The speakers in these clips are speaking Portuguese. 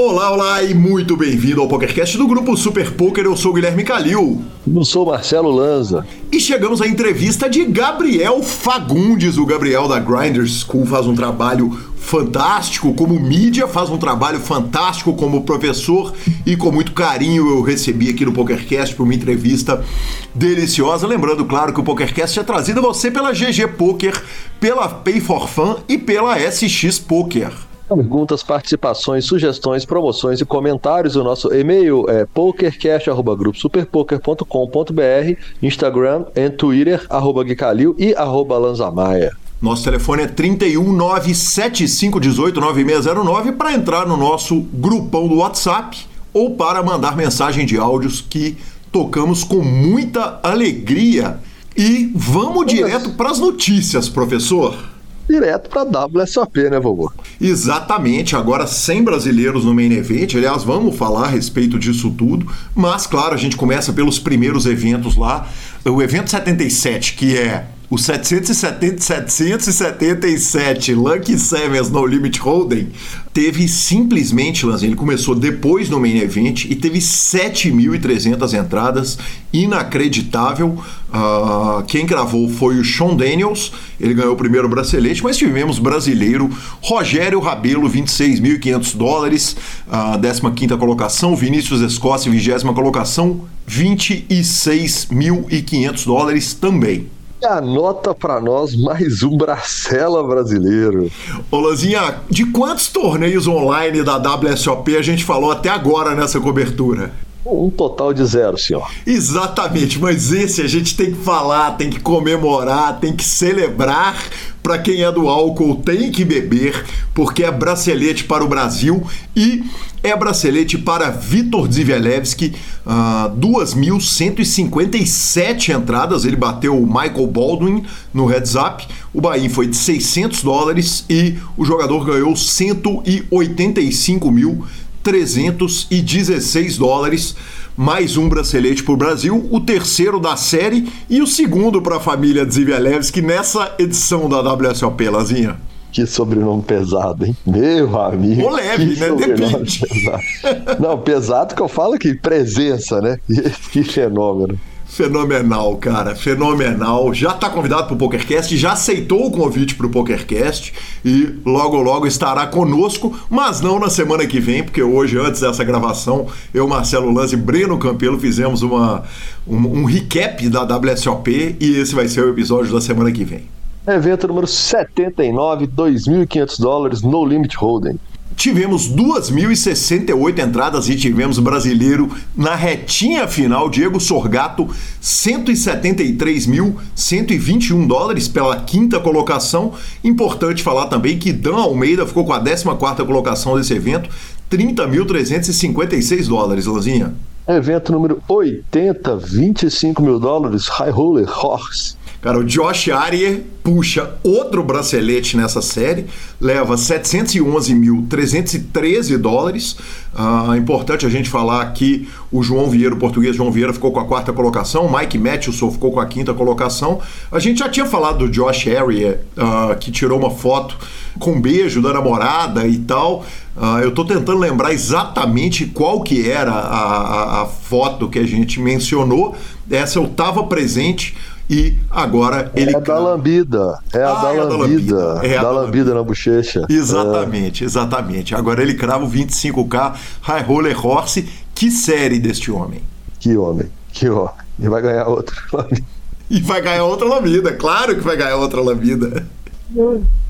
Olá, olá e muito bem-vindo ao PokerCast do grupo Super Poker. Eu sou o Guilherme Calil. Eu sou Marcelo Lanza. E chegamos à entrevista de Gabriel Fagundes. O Gabriel da Grinder School faz um trabalho fantástico como mídia, faz um trabalho fantástico como professor e com muito carinho eu recebi aqui no PokerCast para uma entrevista deliciosa. Lembrando, claro, que o PokerCast é trazido a você pela GG Poker, pela Pay for Fun e pela SX Poker. Perguntas, participações, sugestões, promoções e comentários. O nosso e-mail é pokercast.gruposuperpoker.com.br, Instagram e Twitter, arroba Guicalil e arroba Lanzamaia. Nosso telefone é 31975189609 para entrar no nosso grupão do WhatsApp ou para mandar mensagem de áudios que tocamos com muita alegria. E vamos direto para as notícias, professor direto para WSOP, né, vovô? Exatamente, agora sem brasileiros no main event, aliás, vamos falar a respeito disso tudo, mas claro, a gente começa pelos primeiros eventos lá. O evento 77, que é o 770, 777 Lucky Sevens No Limit Hold'em teve simplesmente, Lanzinho, ele começou depois no main event e teve 7.300 entradas, inacreditável. Uh, quem gravou foi o Sean Daniels, ele ganhou o primeiro bracelete, mas tivemos brasileiro Rogério Rabelo, 26.500 dólares, uh, 15 colocação, Vinícius Escócia, 20 colocação, 26.500 dólares também. Anota para nós mais um Bracela brasileiro. Ô Lanzinha, de quantos torneios online da WSOP a gente falou até agora nessa cobertura? Um total de zero, senhor. Exatamente, mas esse a gente tem que falar, tem que comemorar, tem que celebrar. Para quem é do álcool, tem que beber, porque é bracelete para o Brasil e é bracelete para Vitor Zivelevski, uh, 2.157 entradas. Ele bateu o Michael Baldwin no heads up. O buy foi de 600 dólares e o jogador ganhou 185 mil. 316 dólares, mais um bracelete para o Brasil, o terceiro da série e o segundo para a família Zivelevski nessa edição da WSOP, Lazinha. Que sobrenome pesado, hein? Meu amigo. Ou leve, né? Depende. Pesado. Não, pesado que eu falo que presença, né? Que fenômeno. Fenomenal, cara, fenomenal. Já está convidado para o PokerCast, já aceitou o convite para o PokerCast e logo logo estará conosco, mas não na semana que vem, porque hoje, antes dessa gravação, eu, Marcelo Lanz e Breno Campelo fizemos uma, um, um recap da WSOP e esse vai ser o episódio da semana que vem. Evento número 79, 2.500 dólares, no limit holding. Tivemos 2.068 entradas e tivemos brasileiro na retinha final, Diego Sorgato, 173.121 dólares pela quinta colocação. Importante falar também que Dan Almeida ficou com a 14 colocação desse evento, 30.356 dólares, Lanzinha. Evento número 80, 25 mil dólares, High Roller Horse. Cara, o Josh Arier puxa outro bracelete nessa série, leva 711.313 dólares. Ah, importante a gente falar aqui, o João Vieira, o português João Vieira, ficou com a quarta colocação, o Mike Matheson ficou com a quinta colocação. A gente já tinha falado do Josh Arier, ah, que tirou uma foto com um beijo da namorada e tal. Uh, eu estou tentando lembrar exatamente qual que era a, a, a, foto que a gente mencionou. Essa eu estava presente. E agora ele. É a da lambida. É a, ah, da, é lambida. da lambida. É a da lambida na bochecha. Exatamente, é. exatamente. Agora ele crava o 25K High Roller Horse. Que série deste homem? Que homem, que homem. E vai ganhar outra lambida. E vai ganhar outra lambida, claro que vai ganhar outra lambida.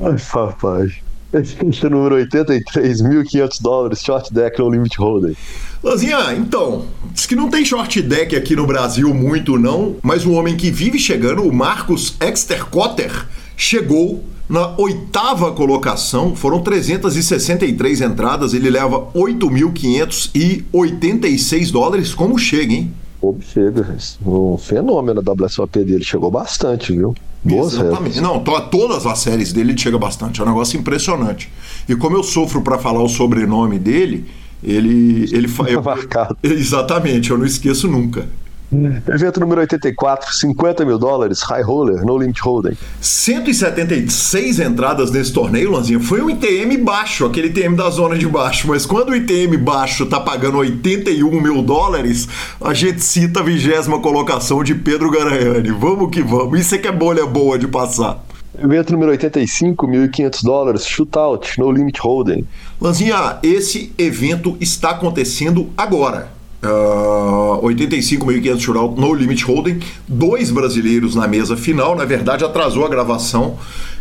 Ai, papai. Esse é número 83, 1.500 dólares, short deck no limit holder. Lazinha, então, diz que não tem short deck aqui no Brasil muito não, mas um homem que vive chegando, o Marcos Extercotter, chegou na oitava colocação, foram 363 entradas, ele leva 8.586 dólares, como chega, hein? Como chega, um fenômeno da WSOP dele, chegou bastante, viu? Boas Exatamente. Não, to, todas as séries dele ele chega bastante, é um negócio impressionante. E como eu sofro para falar o sobrenome dele, ele ele eu, marcado. Exatamente, eu não esqueço nunca. Evento número 84, 50 mil dólares, High Roller, No Limit Hold'em. 176 entradas nesse torneio, Lanzinha. Foi um ITM baixo, aquele ITM da zona de baixo. Mas quando o ITM baixo tá pagando 81 mil dólares, a gente cita a vigésima colocação de Pedro Garanhani. Vamos que vamos. Isso é que é bolha boa de passar. Evento número 85, 1.500 dólares, Shootout, No Limit Hold'em. Lanzinha, esse evento está acontecendo agora. Uh, 85.500 shootout no limit holding, dois brasileiros na mesa final. Na verdade, atrasou a gravação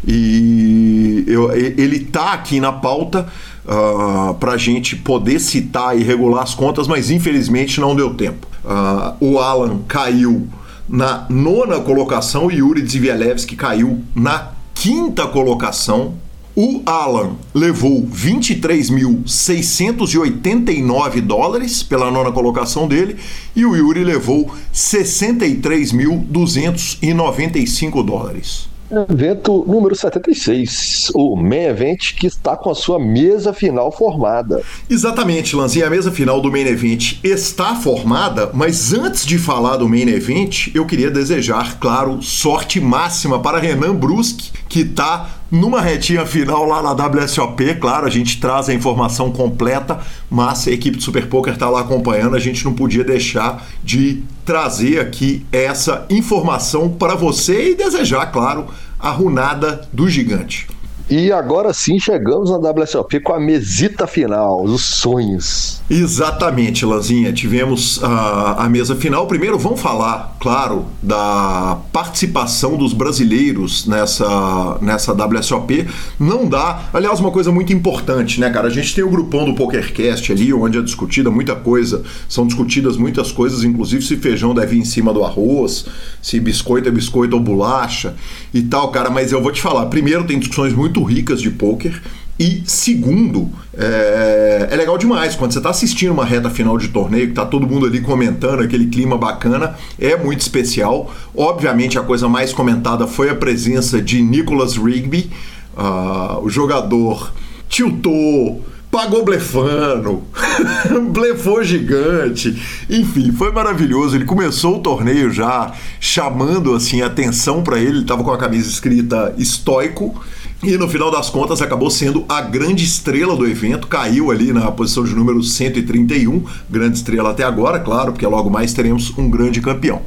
e eu, ele tá aqui na pauta uh, para a gente poder citar e regular as contas, mas infelizmente não deu tempo. Uh, o Alan caiu na nona colocação e Yuri Dzivielewski caiu na quinta colocação o Alan levou 23.689 dólares pela nona colocação dele e o Yuri levou 63.295 dólares. Evento número 76, o Main Event que está com a sua mesa final formada. Exatamente, Lanzinha, a mesa final do Main Event está formada, mas antes de falar do Main Event, eu queria desejar, claro, sorte máxima para Renan Bruschi, que está numa retinha final lá na WSOP, claro, a gente traz a informação completa, mas a equipe de Super Poker está lá acompanhando, a gente não podia deixar de trazer aqui essa informação para você e desejar, claro, a runada do gigante. E agora sim chegamos na WSOP com a mesita final, os sonhos. Exatamente, Lanzinha. Tivemos a, a mesa final. Primeiro, vamos falar, claro, da participação dos brasileiros nessa, nessa WSOP. Não dá. Aliás, uma coisa muito importante, né, cara? A gente tem o grupão do PokerCast ali, onde é discutida muita coisa. São discutidas muitas coisas, inclusive se feijão deve ir em cima do arroz, se biscoito é biscoito ou bolacha e tal, cara. Mas eu vou te falar. Primeiro, tem discussões muito muito ricas de poker. E segundo, é, é, legal demais quando você está assistindo uma reta final de torneio, que está todo mundo ali comentando, aquele clima bacana, é muito especial. Obviamente, a coisa mais comentada foi a presença de Nicholas Rigby, uh, o jogador tiltou, pagou blefando, blefou gigante, enfim, foi maravilhoso. Ele começou o torneio já chamando assim atenção para ele, ele estava com a camisa escrita estoico e no final das contas acabou sendo a grande estrela do evento, caiu ali na posição de número 131, grande estrela até agora, claro, porque logo mais teremos um grande campeão.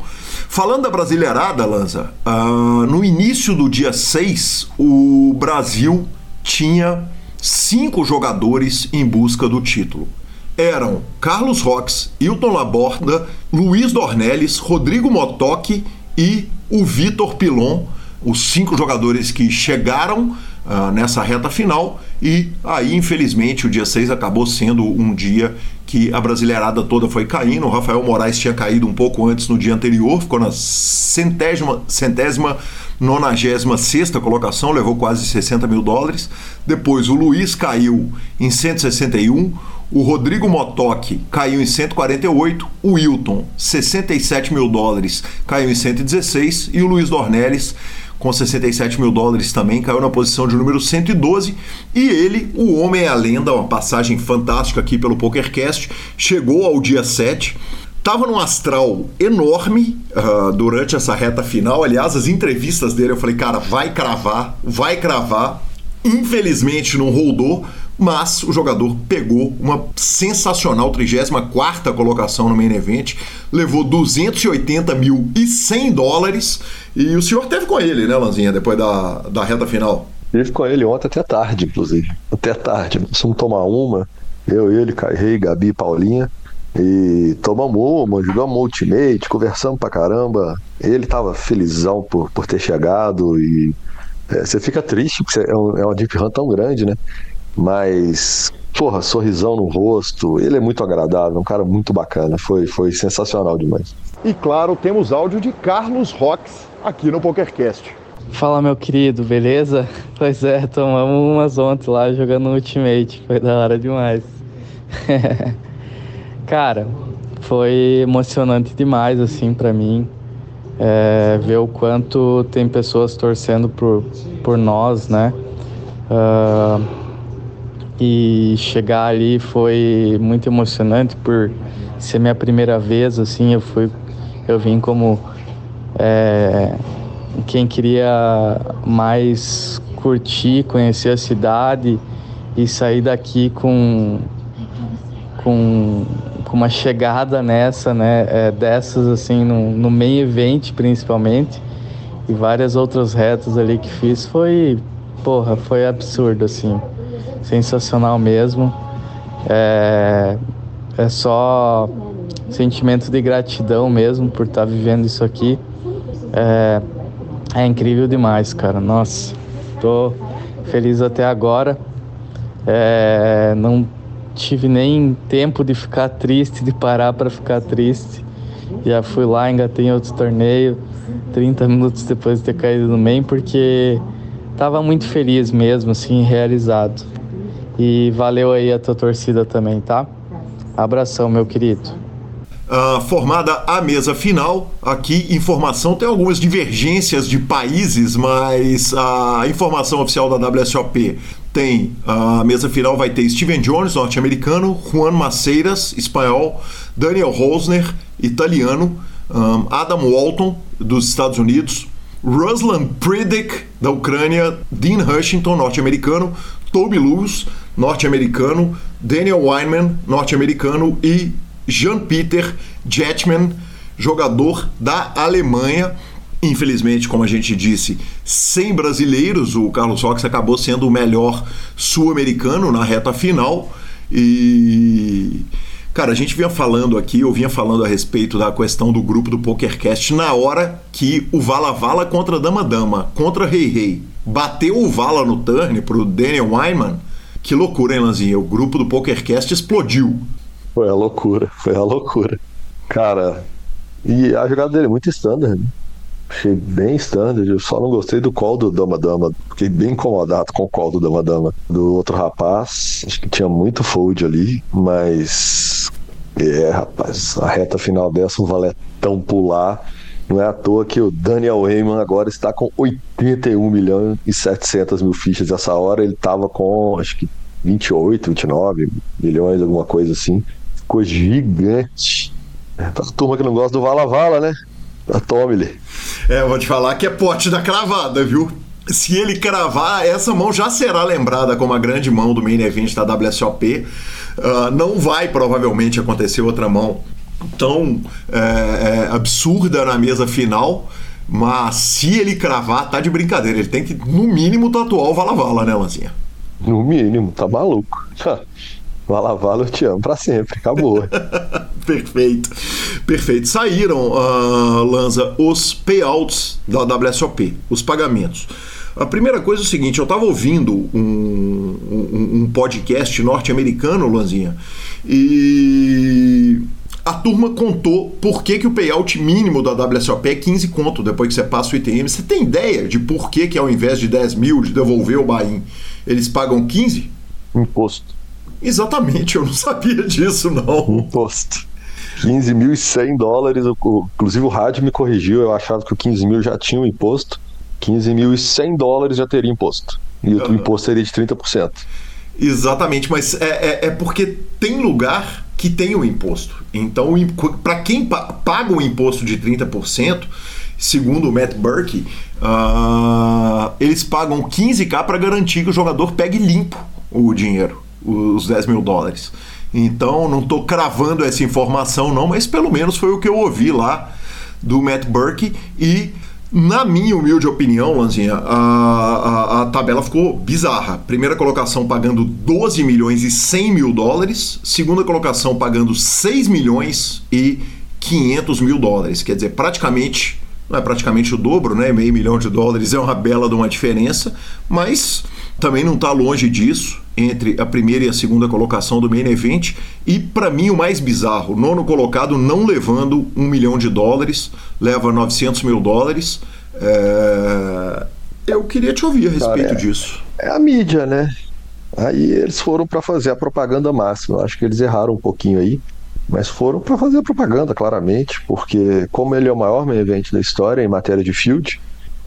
Falando da Brasileirada, Lanza, uh, no início do dia 6, o Brasil tinha cinco jogadores em busca do título. Eram Carlos Rox, Hilton Laborda, Luiz Dornelles, Rodrigo Motoc e o Vitor Pilon os cinco jogadores que chegaram uh, nessa reta final e aí, infelizmente, o dia 6 acabou sendo um dia que a brasileirada toda foi caindo. O Rafael Moraes tinha caído um pouco antes no dia anterior, ficou na centésima, centésima nonagésima sexta colocação, levou quase 60 mil dólares. Depois o Luiz caiu em 161, o Rodrigo Motoc caiu em 148, o Wilton 67 mil dólares caiu em 116 e o Luiz Dornelles com 67 mil dólares também, caiu na posição de número 112. E ele, o Homem é a Lenda, uma passagem fantástica aqui pelo PokerCast, chegou ao dia 7. Tava num astral enorme uh, durante essa reta final. Aliás, as entrevistas dele eu falei, cara, vai cravar, vai cravar. Infelizmente não rodou, mas o jogador pegou uma sensacional 34 colocação no main event, levou 280 mil e 100 dólares e o senhor teve com ele, né, Lanzinha, depois da, da reta final? Tive com ele ontem até tarde, inclusive. Até tarde. Fomos tomar uma, eu, ele, Cairrei, Gabi Paulinha. E tomamos uma, jogamos ultimate, conversamos pra caramba. Ele tava felizão por, por ter chegado e é, você fica triste, porque é, um, é uma deep run tão grande, né? Mas, porra, sorrisão no rosto, ele é muito agradável, um cara muito bacana, foi, foi sensacional demais. E claro, temos áudio de Carlos Rox aqui no PokerCast. Fala, meu querido, beleza? Pois é, tomamos umas ontem lá jogando Ultimate, foi da hora demais. cara, foi emocionante demais, assim, para mim. É, ver o quanto tem pessoas torcendo por, por nós, né? Uh, e chegar ali foi muito emocionante por ser minha primeira vez, assim, eu fui Eu vim como é, quem queria mais curtir, conhecer a cidade e sair daqui com, com, com uma chegada nessa, né? É, dessas assim, no, no main event principalmente e várias outras retas ali que fiz foi, porra, foi absurdo assim, sensacional mesmo. É, é só sentimento de gratidão mesmo por estar tá vivendo isso aqui. É, é incrível demais, cara. Nossa, tô feliz até agora. É, não tive nem tempo de ficar triste, de parar para ficar triste. Já fui lá, engatei em outro torneio, 30 minutos depois de ter caído no main, porque tava muito feliz mesmo, assim, realizado. E valeu aí a tua torcida também, tá? Abração, meu querido. Uh, formada a mesa final. Aqui, informação, tem algumas divergências de países, mas a informação oficial da WSOP tem a mesa final vai ter Steven Jones, norte-americano, Juan Maceiras, espanhol, Daniel Rosner, italiano, um, Adam Walton, dos Estados Unidos, Ruslan Predick, da Ucrânia, Dean Hushington, norte-americano, Toby Lewis, norte-americano, Daniel Weinman, norte-americano e Jean-Peter Jetman, jogador da Alemanha. Infelizmente, como a gente disse, sem brasileiros, o Carlos Rox acabou sendo o melhor sul-americano na reta final. E. Cara, a gente vinha falando aqui, eu vinha falando a respeito da questão do grupo do PokerCast na hora que o Vala Vala contra Dama Dama, contra Rei Rei, bateu o Vala no turn pro Daniel Wyman. Que loucura, hein, Lanzinha? O grupo do PokerCast explodiu. Foi a loucura, foi a loucura. Cara, e a jogada dele é muito standard, né? Achei bem standard, eu só não gostei do call do Dama Dama. Fiquei bem incomodado com o call do Dama Dama. Do outro rapaz, acho que tinha muito fold ali, mas. É, rapaz, a reta final dessa, o valetão pular. Não é à toa que o Daniel Heyman agora está com 81 milhões e 700 mil fichas. Essa hora ele estava com, acho que 28, 29 milhões, alguma coisa assim. Ficou gigante. Pra turma que não gosta do Vala Vala, né? Tome-lhe. É, vou te falar que é pote da cravada, viu? Se ele cravar, essa mão já será lembrada como a grande mão do main event da WSOP. Uh, ah, não vai provavelmente acontecer outra mão tão é, é, absurda na mesa final. Mas se ele cravar, tá de brincadeira. Ele tem que, no mínimo, tatuar o Vala Vala, né, Lanzinha? No mínimo, tá maluco. Vala Vala, eu te amo pra sempre. Acabou. Perfeito. Perfeito. Saíram, uh, Lanza, os payouts da WSOP, os pagamentos. A primeira coisa é o seguinte, eu estava ouvindo um, um, um podcast norte-americano, Lanzinha, e a turma contou por que, que o payout mínimo da WSOP é 15 conto depois que você passa o ITM. Você tem ideia de por que, que ao invés de 10 mil de devolver o buy eles pagam 15? Imposto. Exatamente, eu não sabia disso, não. Imposto. 15.100 dólares, inclusive o rádio me corrigiu, eu achava que o 15 mil já tinha o imposto, 15.100 dólares já teria imposto, e o imposto seria de 30%. Exatamente, mas é, é, é porque tem lugar que tem o imposto. Então, para quem paga o imposto de 30%, segundo o Matt Burke, uh, eles pagam 15k para garantir que o jogador pegue limpo o dinheiro, os 10 mil dólares. Então, não estou cravando essa informação, não, mas pelo menos foi o que eu ouvi lá do Matt Burke. E, na minha humilde opinião, Lanzinha, a, a, a tabela ficou bizarra. Primeira colocação pagando 12 milhões e 100 mil dólares, segunda colocação pagando 6 milhões e 500 mil dólares. Quer dizer, praticamente não é praticamente o dobro, né? Meio milhão de dólares é uma bela de uma diferença, mas também não está longe disso entre a primeira e a segunda colocação do main event. E para mim o mais bizarro, nono colocado não levando um milhão de dólares, leva 900 mil dólares. É... Eu queria te ouvir a respeito Cara, é, disso. É a mídia, né? Aí eles foram para fazer a propaganda máxima. Eu acho que eles erraram um pouquinho aí. Mas foram para fazer propaganda, claramente, porque como ele é o maior main event da história em matéria de field,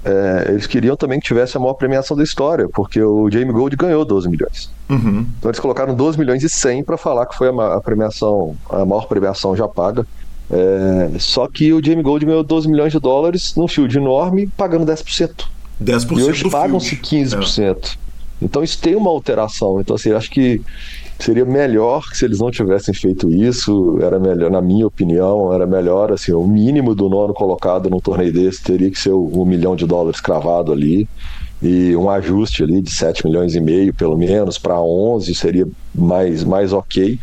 é, eles queriam também que tivesse a maior premiação da história, porque o Jamie Gold ganhou 12 milhões. Uhum. Então eles colocaram 12 milhões e 100 para falar que foi a, a, premiação, a maior premiação já paga É, só que o Jamie Gold ganhou 12 milhões de dólares num field enorme, pagando 10%. 10% e hoje pagam-se 15%. É. Então isso tem uma alteração. Então, assim, acho que seria melhor se eles não tivessem feito isso, era melhor, na minha opinião, era melhor, assim, o mínimo do nono colocado num torneio desse teria que ser um milhão de dólares cravado ali, e um ajuste ali de 7 milhões e meio, pelo menos, para 11 seria mais, mais ok.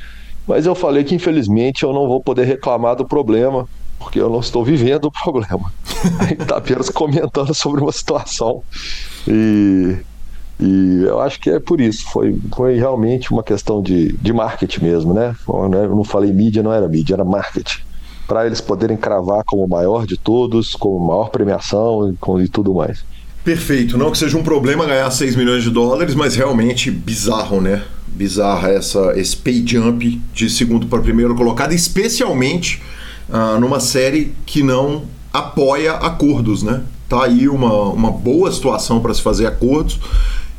Mas eu falei que infelizmente eu não vou poder reclamar do problema, porque eu não estou vivendo o problema. Está apenas comentando sobre uma situação. E e eu acho que é por isso, foi, foi realmente uma questão de, de marketing mesmo, né? né? Eu não falei mídia, não era mídia, era marketing. Para eles poderem cravar como o maior de todos, como maior premiação e, e tudo mais. Perfeito. Não que seja um problema ganhar 6 milhões de dólares, mas realmente bizarro, né? Bizarra essa, esse pay jump de segundo para primeiro colocado, especialmente ah, numa série que não apoia acordos, né? Tá aí uma, uma boa situação para se fazer acordos.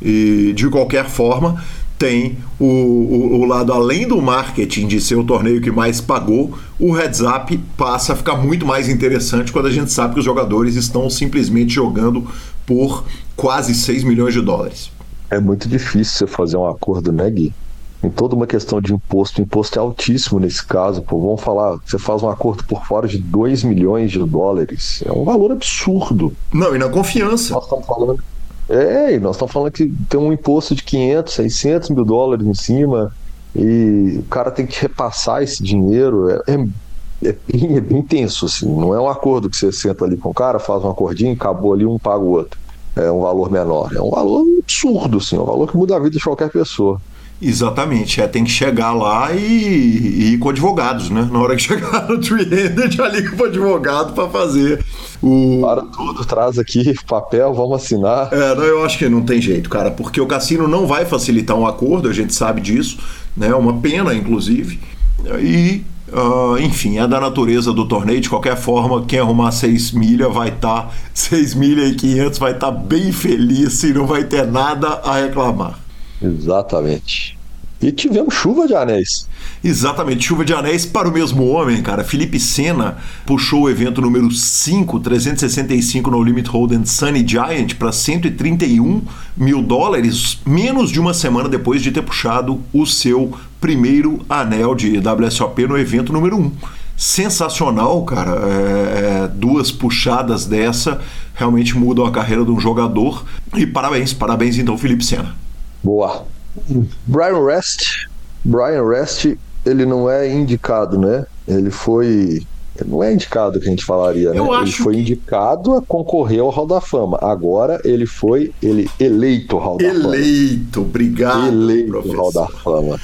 E de qualquer forma, tem o, o, o, lado além do marketing de ser o torneio que mais pagou, o heads up passa a ficar muito mais interessante quando a gente sabe que os jogadores estão simplesmente jogando por quase 6 milhões de dólares. É muito difícil você fazer um acordo, né, Gui? Em toda uma questão de imposto, o imposto é altíssimo nesse caso. Pô, vamos falar, você faz um acordo por fora de 2 milhões de dólares. É um valor absurdo. Não, e na confiança. Nós estamos falando é, e nós estamos falando que tem um imposto de 500, 600 mil dólares em cima e o cara tem que repassar esse dinheiro. É, é, é, bem, é bem tenso, assim. Não é um acordo que você senta ali com o cara, faz um acordinho, acabou ali, um paga o outro. É um valor menor. É um valor absurdo, assim. É um valor que muda a vida de qualquer pessoa. Exatamente, é, tem que chegar lá e, e ir com advogados, né? Na hora que chegar no Tree-Handed, já liga pro advogado para fazer o. Para tudo, traz aqui papel, vamos assinar. É, não, eu acho que não tem jeito, cara, porque o cassino não vai facilitar um acordo, a gente sabe disso, né? Uma pena, inclusive. E Uh, enfim, é da natureza do torneio. De qualquer forma, quem arrumar 6 milha vai estar, tá, 6 milha e 500 vai estar tá bem feliz e não vai ter nada a reclamar. Exatamente. E tivemos chuva de anéis. Exatamente, chuva de anéis para o mesmo homem, cara. Felipe Senna puxou o evento número 5, 365 no Limit Hold'em Sunny Giant para 131 mil dólares, menos de uma semana depois de ter puxado o seu primeiro anel de WSOP no evento número 1. Sensacional, cara. É, é, duas puxadas dessa realmente mudam a carreira de um jogador. E parabéns, parabéns então, Felipe Senna. Boa. Brian Rest. Brian Rest, ele não é indicado, né? Ele foi. Ele não é indicado que a gente falaria, né? Eu ele foi que... indicado a concorrer ao Hall da Fama. Agora ele foi ele eleito Hall da eleito. Fama. Eleito, obrigado. Eleito professor. Hall da Fama.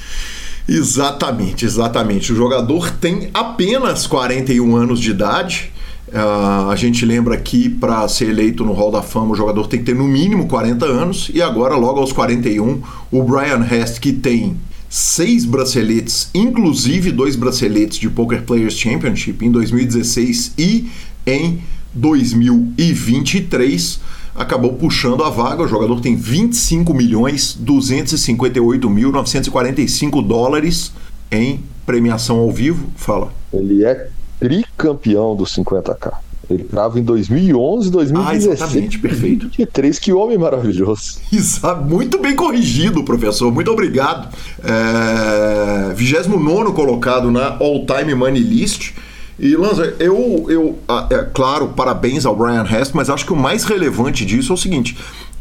Exatamente, exatamente. O jogador tem apenas 41 anos de idade. Uh, a gente lembra que para ser eleito no Hall da Fama o jogador tem que ter no mínimo 40 anos e agora logo aos 41 o Brian Hest que tem seis braceletes, inclusive dois braceletes de Poker Players Championship em 2016 e em 2023 acabou puxando a vaga. O jogador tem 25 milhões 258 mil 945 dólares em premiação ao vivo. Fala. Ele é tricampeão do 50K. Ele estava em 2011, 2016. Ah, exatamente, perfeito. 2023, que homem maravilhoso. Exato, muito bem corrigido, professor, muito obrigado. É, 29 colocado na All Time Money List. E Lanza, eu, eu é, claro, parabéns ao Brian Hest, mas acho que o mais relevante disso é o seguinte: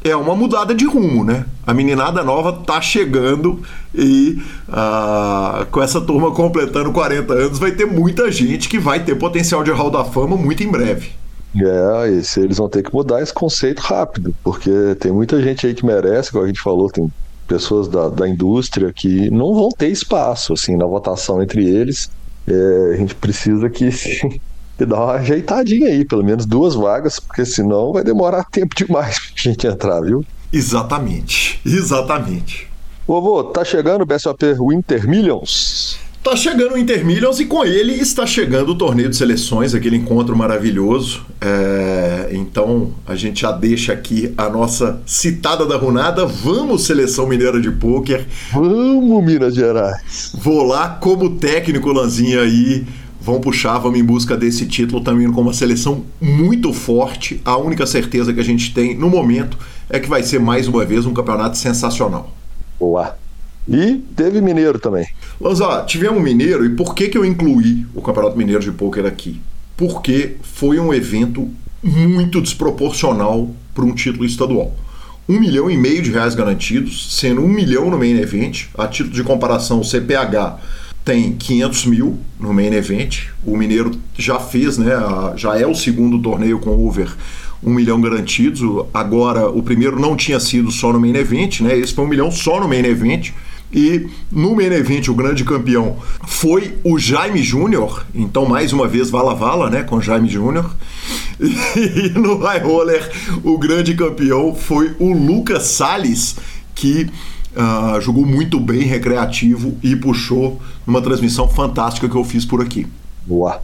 é uma mudada de rumo, né? A meninada nova tá chegando e uh, com essa turma completando 40 anos vai ter muita gente que vai ter potencial de Hall da Fama muito em breve. É, eles vão ter que mudar esse conceito rápido, porque tem muita gente aí que merece, como a gente falou, tem pessoas da, da indústria que não vão ter espaço assim na votação entre eles. É, a gente precisa que e dar uma ajeitadinha aí, pelo menos duas vagas, porque senão vai demorar tempo demais pra gente entrar, viu? Exatamente, exatamente. Vovô, tá chegando o BSOP Winter Millions? Tá chegando o Inter Millions e com ele está chegando o torneio de seleções, aquele encontro maravilhoso. É, então a gente já deixa aqui a nossa citada da runada. Vamos, seleção mineira de pôquer. Vamos, Minas Gerais. Vou lá como técnico, Lanzinha aí vão puxar, vamos em busca desse título também com uma seleção muito forte. A única certeza que a gente tem no momento é que vai ser mais uma vez um campeonato sensacional. Boa. E teve Mineiro também. Lanza, tivemos Mineiro e por que, que eu incluí o Campeonato Mineiro de Pôquer aqui? Porque foi um evento muito desproporcional para um título estadual. Um milhão e meio de reais garantidos, sendo um milhão no main event. A título de comparação, o CPH tem 500 mil no main event. O Mineiro já fez, né? Já é o segundo torneio com over um milhão garantidos. Agora, o primeiro não tinha sido só no main event, né? Esse foi um milhão só no main event. E no main event, o grande campeão foi o Jaime Júnior. Então, mais uma vez, vala vala, né? Com Jaime Júnior. E no high roller, o grande campeão foi o Lucas Salles, que uh, jogou muito bem recreativo e puxou numa transmissão fantástica que eu fiz por aqui. Boa.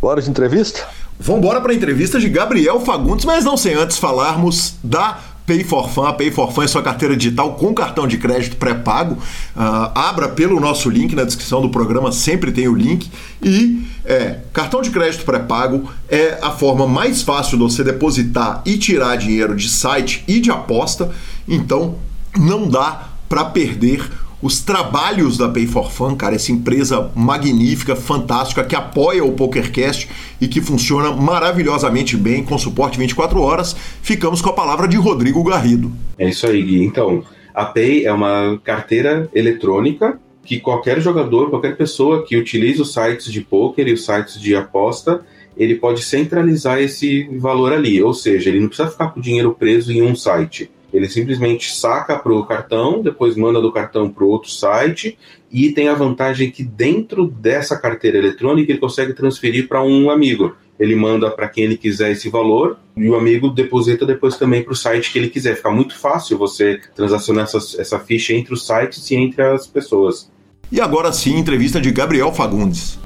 Bora de entrevista? Vamos embora para a entrevista de Gabriel Fagundes, mas não sem antes falarmos da Pay for Fun. A Pay for Fun é sua carteira digital com cartão de crédito pré-pago. Uh, abra pelo nosso link na descrição do programa, sempre tem o link. E é, cartão de crédito pré-pago é a forma mais fácil de você depositar e tirar dinheiro de site e de aposta. Então não dá para perder os trabalhos da Pay for Fun, cara, essa empresa magnífica, fantástica, que apoia o PokerCast e que funciona maravilhosamente bem com suporte 24 horas. Ficamos com a palavra de Rodrigo Garrido. É isso aí, Gui. Então, a Pay é uma carteira eletrônica que qualquer jogador, qualquer pessoa que utilize os sites de poker e os sites de aposta, ele pode centralizar esse valor ali, ou seja, ele não precisa ficar com o dinheiro preso em um site ele simplesmente saca para o cartão, depois manda do cartão para outro site e tem a vantagem que dentro dessa carteira eletrônica ele consegue transferir para um amigo. Ele manda para quem ele quiser esse valor e o amigo deposita depois também para o site que ele quiser. Fica muito fácil você transacionar essa, essa ficha entre os sites e entre as pessoas. E agora sim, entrevista de Gabriel Fagundes.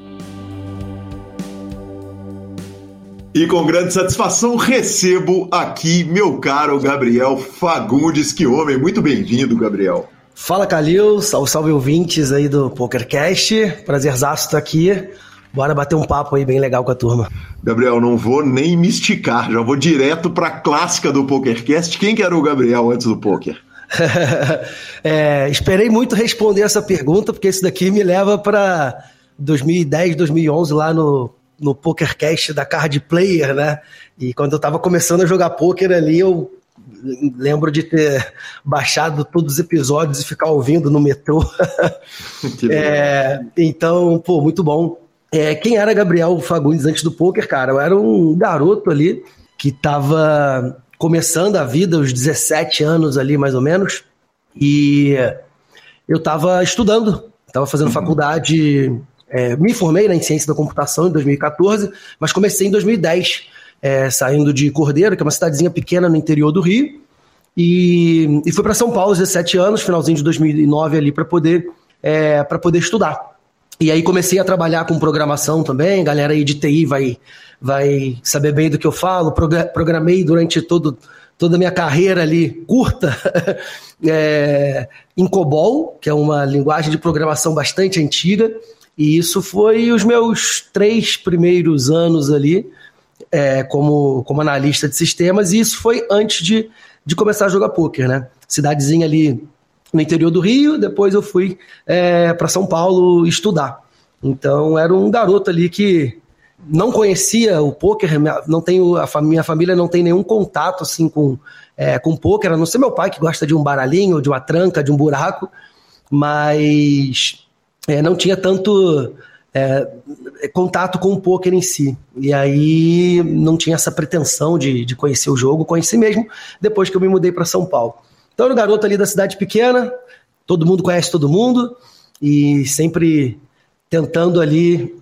E com grande satisfação recebo aqui meu caro Gabriel Fagundes. Que homem, muito bem-vindo, Gabriel. Fala, Calil, salve, salve ouvintes aí do PokerCast. Prazerzaço estar aqui. Bora bater um papo aí bem legal com a turma. Gabriel, não vou nem me esticar, já vou direto para a clássica do PokerCast. Quem que era o Gabriel antes do poker? é, esperei muito responder essa pergunta, porque isso daqui me leva para 2010, 2011, lá no no PokerCast da Card Player, né? E quando eu estava começando a jogar poker ali, eu lembro de ter baixado todos os episódios e ficar ouvindo no metrô. é, então, pô, muito bom. É, quem era Gabriel Fagundes antes do poker, cara? Eu era um garoto ali que estava começando a vida, os 17 anos ali, mais ou menos, e eu estava estudando, estava fazendo uhum. faculdade é, me formei né, em ciência da computação em 2014, mas comecei em 2010, é, saindo de Cordeiro, que é uma cidadezinha pequena no interior do Rio, e, e fui para São Paulo aos 17 anos, finalzinho de 2009 ali, para poder, é, poder estudar. E aí comecei a trabalhar com programação também, galera aí de TI vai, vai saber bem do que eu falo, programei durante todo, toda a minha carreira ali curta é, em COBOL, que é uma linguagem de programação bastante antiga, e isso foi os meus três primeiros anos ali é, como, como analista de sistemas, e isso foi antes de, de começar a jogar poker, né? Cidadezinha ali no interior do Rio, depois eu fui é, para São Paulo estudar. Então era um garoto ali que não conhecia o poker, não tenho a minha família não tem nenhum contato assim com é, com poker, a não ser meu pai que gosta de um baralhinho, de uma tranca, de um buraco, mas é, não tinha tanto é, contato com o poker em si. E aí não tinha essa pretensão de, de conhecer o jogo, conheci mesmo depois que eu me mudei para São Paulo. Então era um garoto ali da cidade pequena, todo mundo conhece todo mundo, e sempre tentando ali,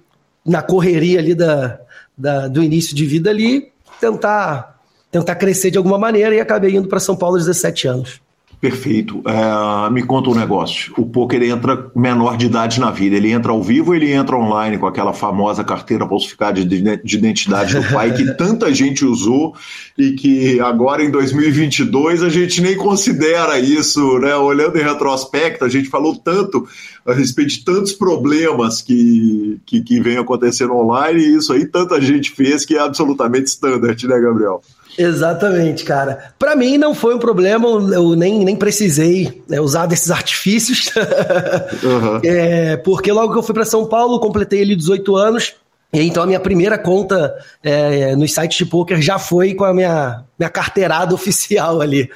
na correria ali da, da do início de vida ali, tentar, tentar crescer de alguma maneira, e acabei indo para São Paulo aos 17 anos. Perfeito. É, me conta um negócio. O poker entra menor de idade na vida. Ele entra ao vivo ou ele entra online com aquela famosa carteira falsificada de, de identidade do pai que tanta gente usou e que agora em 2022 a gente nem considera isso, né? Olhando em retrospecto, a gente falou tanto a respeito de tantos problemas que, que, que vem acontecendo online e isso aí tanta gente fez que é absolutamente standard, né, Gabriel? Exatamente, cara. Para mim não foi um problema, eu nem, nem precisei né, usar desses artifícios, uhum. é, porque logo que eu fui para São Paulo, completei ali 18 anos, e então a minha primeira conta é, nos sites de poker já foi com a minha, minha carteirada oficial ali.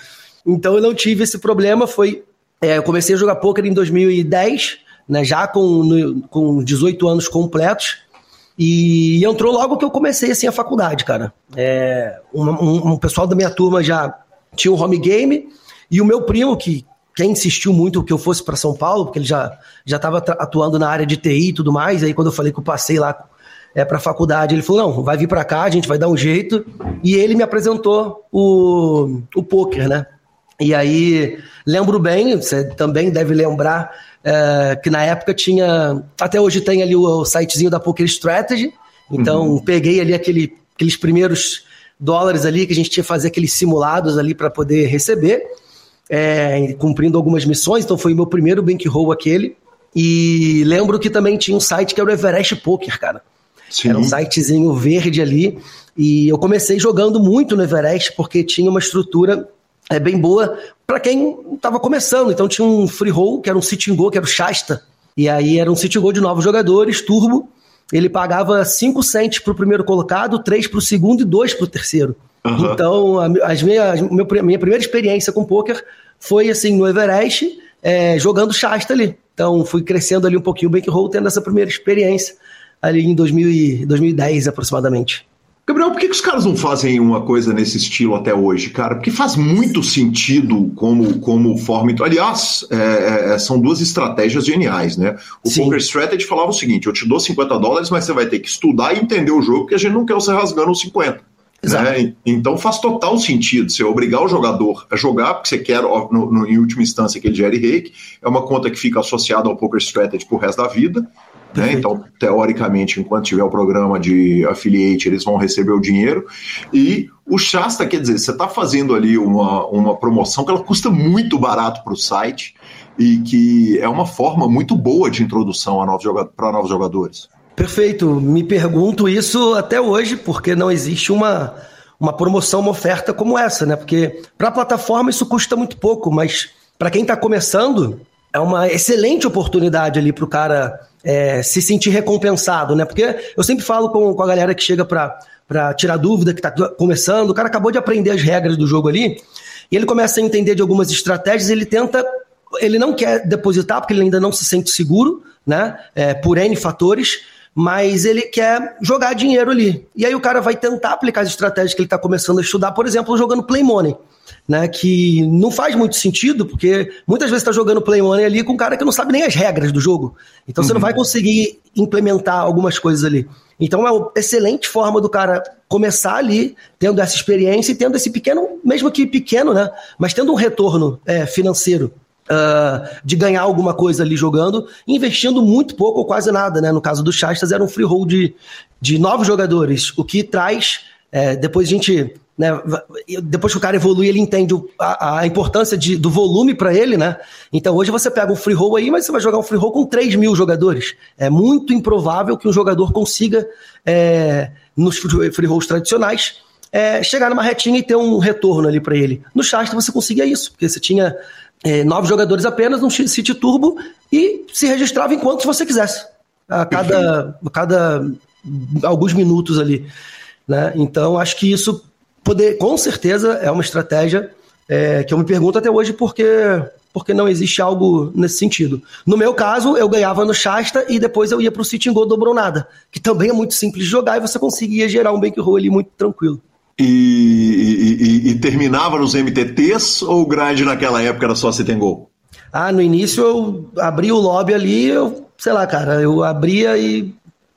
Então eu não tive esse problema, foi... É, eu comecei a jogar poker em 2010, né, já com, no, com 18 anos completos, e entrou logo que eu comecei assim a faculdade, cara. É, um, um, um, pessoal da minha turma já tinha um home game e o meu primo que quem insistiu muito que eu fosse para São Paulo, porque ele já já estava atuando na área de TI e tudo mais. Aí quando eu falei que eu passei lá é, para a faculdade, ele falou: "Não, vai vir para cá, a gente vai dar um jeito". E ele me apresentou o o poker, né? E aí lembro bem, você também deve lembrar é, que na época tinha. Até hoje tem ali o, o sitezinho da Poker Strategy. Então uhum. peguei ali aquele, aqueles primeiros dólares ali que a gente tinha que fazer aqueles simulados ali para poder receber, é, cumprindo algumas missões. Então foi o meu primeiro bankroll aquele. E lembro que também tinha um site que era o Everest Poker, cara. Sim. Era um sitezinho verde ali. E eu comecei jogando muito no Everest porque tinha uma estrutura é bem boa para quem estava começando. Então tinha um free roll, que era um sitting go, que era o Shasta. E aí era um sitting go de novos jogadores, turbo. Ele pagava 5 cents para o primeiro colocado, 3 para o segundo e 2 para o terceiro. Uhum. Então, a, as minha, a minha primeira experiência com poker foi assim no Everest, é, jogando Shasta ali. Então, fui crescendo ali um pouquinho o bankroll, tendo essa primeira experiência ali em 2000 2010 aproximadamente. Gabriel, por que, que os caras não fazem uma coisa nesse estilo até hoje, cara? Porque faz muito sentido como, como forma. Aliás, é, é, são duas estratégias geniais, né? O Sim. Poker Strategy falava o seguinte: eu te dou 50 dólares, mas você vai ter que estudar e entender o jogo, porque a gente não quer você rasgando os 50. Né? Então faz total sentido você obrigar o jogador a jogar, porque você quer, no, no, em última instância, que ele gere rake. É uma conta que fica associada ao Poker Strategy pro resto da vida. Né? Então, teoricamente, enquanto tiver o programa de affiliate, eles vão receber o dinheiro. E o Shasta, quer dizer, você está fazendo ali uma, uma promoção que ela custa muito barato para o site e que é uma forma muito boa de introdução para novos jogadores. Perfeito. Me pergunto isso até hoje, porque não existe uma, uma promoção, uma oferta como essa, né? Porque para a plataforma isso custa muito pouco, mas para quem está começando, é uma excelente oportunidade ali para o cara é, se sentir recompensado, né? Porque eu sempre falo com, com a galera que chega para tirar dúvida, que está começando, o cara acabou de aprender as regras do jogo ali, e ele começa a entender de algumas estratégias, ele tenta. Ele não quer depositar, porque ele ainda não se sente seguro, né? É, por N fatores, mas ele quer jogar dinheiro ali. E aí o cara vai tentar aplicar as estratégias que ele está começando a estudar, por exemplo, jogando Play Money né? Que não faz muito sentido, porque muitas vezes está jogando Play Money ali com um cara que não sabe nem as regras do jogo. Então uhum. você não uhum. vai conseguir implementar algumas coisas ali. Então é uma excelente forma do cara começar ali, tendo essa experiência e tendo esse pequeno, mesmo que pequeno, né? Mas tendo um retorno é, financeiro. Uh, de ganhar alguma coisa ali jogando, investindo muito pouco ou quase nada, né? No caso do Shastas era um free roll de, de nove jogadores, o que traz. É, depois a gente né? Depois que o cara evolui, ele entende a, a importância de, do volume para ele, né? Então hoje você pega um free roll aí, mas você vai jogar um free roll com 3 mil jogadores. É muito improvável que um jogador consiga, é, nos free rolls tradicionais, é, chegar numa retinha e ter um retorno ali para ele. No Shasta você conseguia isso, porque você tinha é, nove jogadores apenas num City Turbo e se registrava em quantos você quisesse. A cada, a cada alguns minutos ali. Né? Então acho que isso poder, com certeza é uma estratégia é, que eu me pergunto até hoje porque porque não existe algo nesse sentido. No meu caso, eu ganhava no Shasta e depois eu ia para o City Go dobrou nada, que também é muito simples de jogar e você conseguia gerar um bankroll ali muito tranquilo. E, e, e, terminava nos MTTs ou o grind naquela época era só City Go? Ah, no início eu abri o lobby ali, eu, sei lá, cara, eu abria e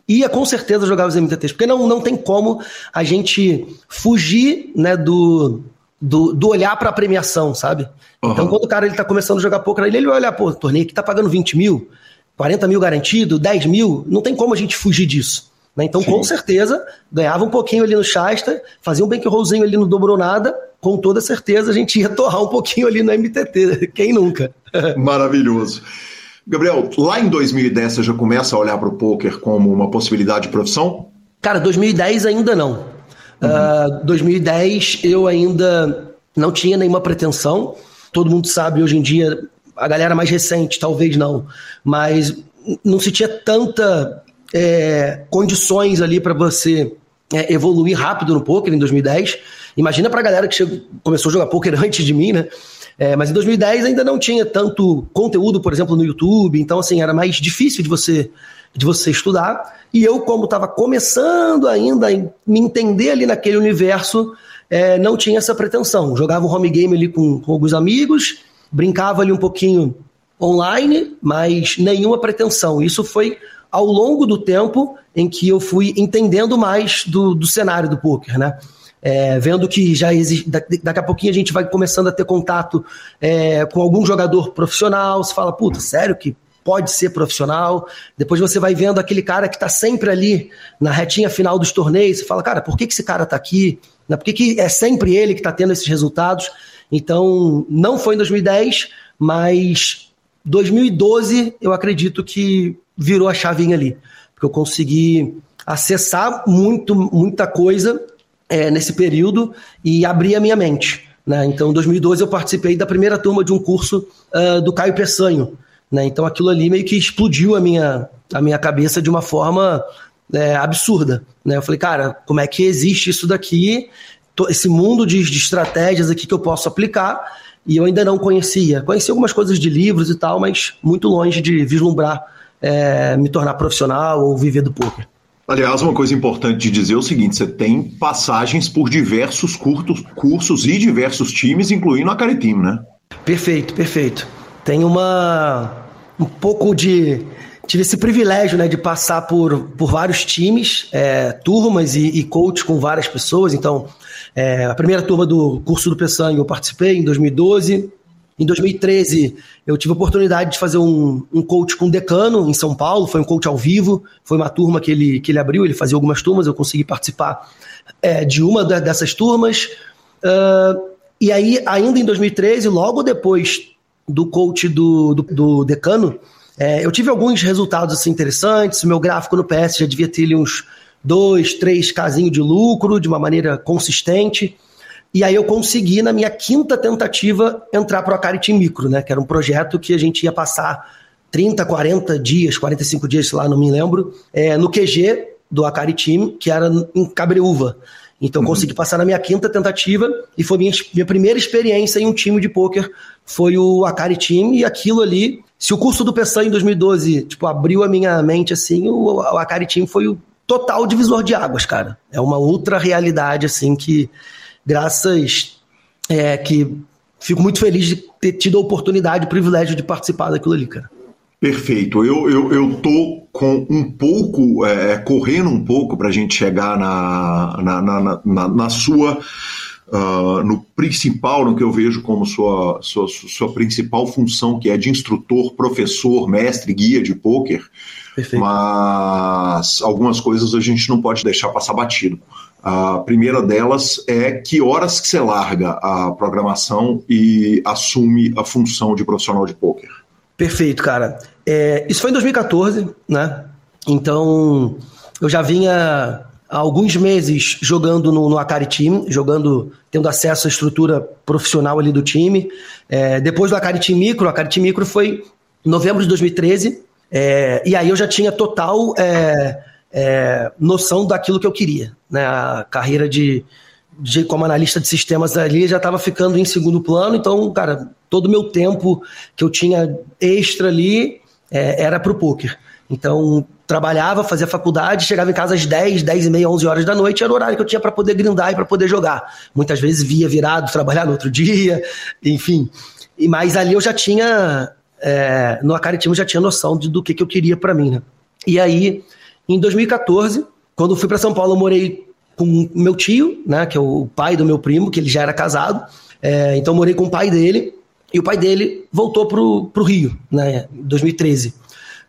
ia com certeza jogar os MTTs, porque não, não tem como a gente fugir né, do, do, do olhar para a premiação, sabe? Uhum. Então, quando o cara ele tá começando a jogar poker, ele, ele vai olhar, pô, torneio aqui tá pagando 20 mil, 40 mil garantido, 10 mil, não tem como a gente fugir disso. Né? Então, Sim. com certeza, ganhava um pouquinho ali no Shasta, fazia um bankrollzinho ali no Dobrou Nada, com toda certeza a gente ia torrar um pouquinho ali no MTT. Quem nunca? Maravilhoso. Gabriel, lá em 2010 você já começa a olhar para o poker como uma possibilidade de profissão? Cara, 2010 ainda não. Uhum. Uh, ah, 2010 eu ainda não tinha nenhuma pretensão. Todo mundo sabe hoje em dia, a galera mais recente talvez não, mas não se tinha tanta é, condições ali para você é, evoluir rápido no poker em 2010. Imagina para a galera que chegou, começou a jogar poker antes de mim, né? É, mas em 2010 ainda não tinha tanto conteúdo, por exemplo, no YouTube, então assim era mais difícil de você de você estudar. E eu, como estava começando ainda a me entender ali naquele universo, é, não tinha essa pretensão. Jogava um home game ali com, com alguns amigos, brincava ali um pouquinho online, mas nenhuma pretensão. Isso foi ao longo do tempo em que eu fui entendendo mais do, do cenário do poker, né? É, vendo que já existe, daqui a pouquinho a gente vai começando a ter contato é, com algum jogador profissional, você fala, puta, sério que pode ser profissional. Depois você vai vendo aquele cara que está sempre ali na retinha final dos torneios. Você fala, cara, por que, que esse cara está aqui? Por que, que é sempre ele que está tendo esses resultados? Então, não foi em 2010, mas 2012 eu acredito que virou a chavinha ali. Porque eu consegui acessar muito, muita coisa é, nesse período e abrir a minha mente. Né? Então, em 2012 eu participei da primeira turma de um curso uh, do Caio Peçanho, né? Então aquilo ali meio que explodiu a minha, a minha cabeça de uma forma é, absurda. Né? Eu falei, cara, como é que existe isso daqui, esse mundo de, de estratégias aqui que eu posso aplicar? E eu ainda não conhecia. Conheci algumas coisas de livros e tal, mas muito longe de vislumbrar é, me tornar profissional ou viver do poker. Aliás, uma coisa importante de dizer é o seguinte: você tem passagens por diversos curtos, cursos e diversos times, incluindo a Caritim, né? Perfeito, perfeito. Tem uma um pouco de tive esse privilégio né, de passar por, por vários times, é, turmas e, e coach com várias pessoas. Então, é, a primeira turma do curso do Peçanha eu participei em 2012. Em 2013, eu tive a oportunidade de fazer um, um coach com o decano em São Paulo. Foi um coach ao vivo, foi uma turma que ele, que ele abriu. Ele fazia algumas turmas, eu consegui participar é, de uma dessas turmas. Uh, e aí, ainda em 2013, logo depois do coach do, do, do decano, é, eu tive alguns resultados assim, interessantes. Meu gráfico no PS já devia ter uns dois, três casinhos de lucro de uma maneira consistente. E aí eu consegui, na minha quinta tentativa, entrar para o Acari Team Micro, né? Que era um projeto que a gente ia passar 30, 40 dias, 45 dias, sei lá, não me lembro, é, no QG do Acari Team, que era em Cabreúva. Então uhum. consegui passar na minha quinta tentativa e foi minha, minha primeira experiência em um time de pôquer foi o Akari Team e aquilo ali, se o curso do Pessan em 2012, tipo, abriu a minha mente assim, o, o Akari Team foi o total divisor de águas, cara. É uma outra realidade assim que graças é, que fico muito feliz de ter tido a oportunidade, o privilégio de participar daquilo ali, cara. Perfeito. Eu, eu, eu tô com um pouco, é, correndo um pouco para a gente chegar na, na, na, na, na sua. Uh, no principal, no que eu vejo como sua, sua, sua principal função, que é de instrutor, professor, mestre, guia de pôquer. Mas algumas coisas a gente não pode deixar passar batido. A primeira delas é que horas que você larga a programação e assume a função de profissional de pôquer. Perfeito, cara. É, isso foi em 2014, né? Então, eu já vinha há alguns meses jogando no, no Akari Team, jogando, tendo acesso à estrutura profissional ali do time. É, depois do Akari Team Micro, o Akari Team Micro foi em novembro de 2013, é, e aí eu já tinha total é, é, noção daquilo que eu queria, né? A carreira de, de como analista de sistemas ali já estava ficando em segundo plano, então, cara, todo o meu tempo que eu tinha extra ali é, era para o poker. Então, trabalhava, fazia faculdade, chegava em casa às 10, 10 e meia, 11 horas da noite, era o horário que eu tinha para poder grindar e para poder jogar. Muitas vezes via virado, trabalhar no outro dia, enfim. E Mas ali eu já tinha, é, no Acaritimo, já tinha noção de, do que, que eu queria para mim. Né? E aí, em 2014, quando fui para São Paulo, eu morei com meu tio, né, que é o pai do meu primo, que ele já era casado. É, então morei com o pai dele e o pai dele voltou pro, pro Rio, né, em 2013.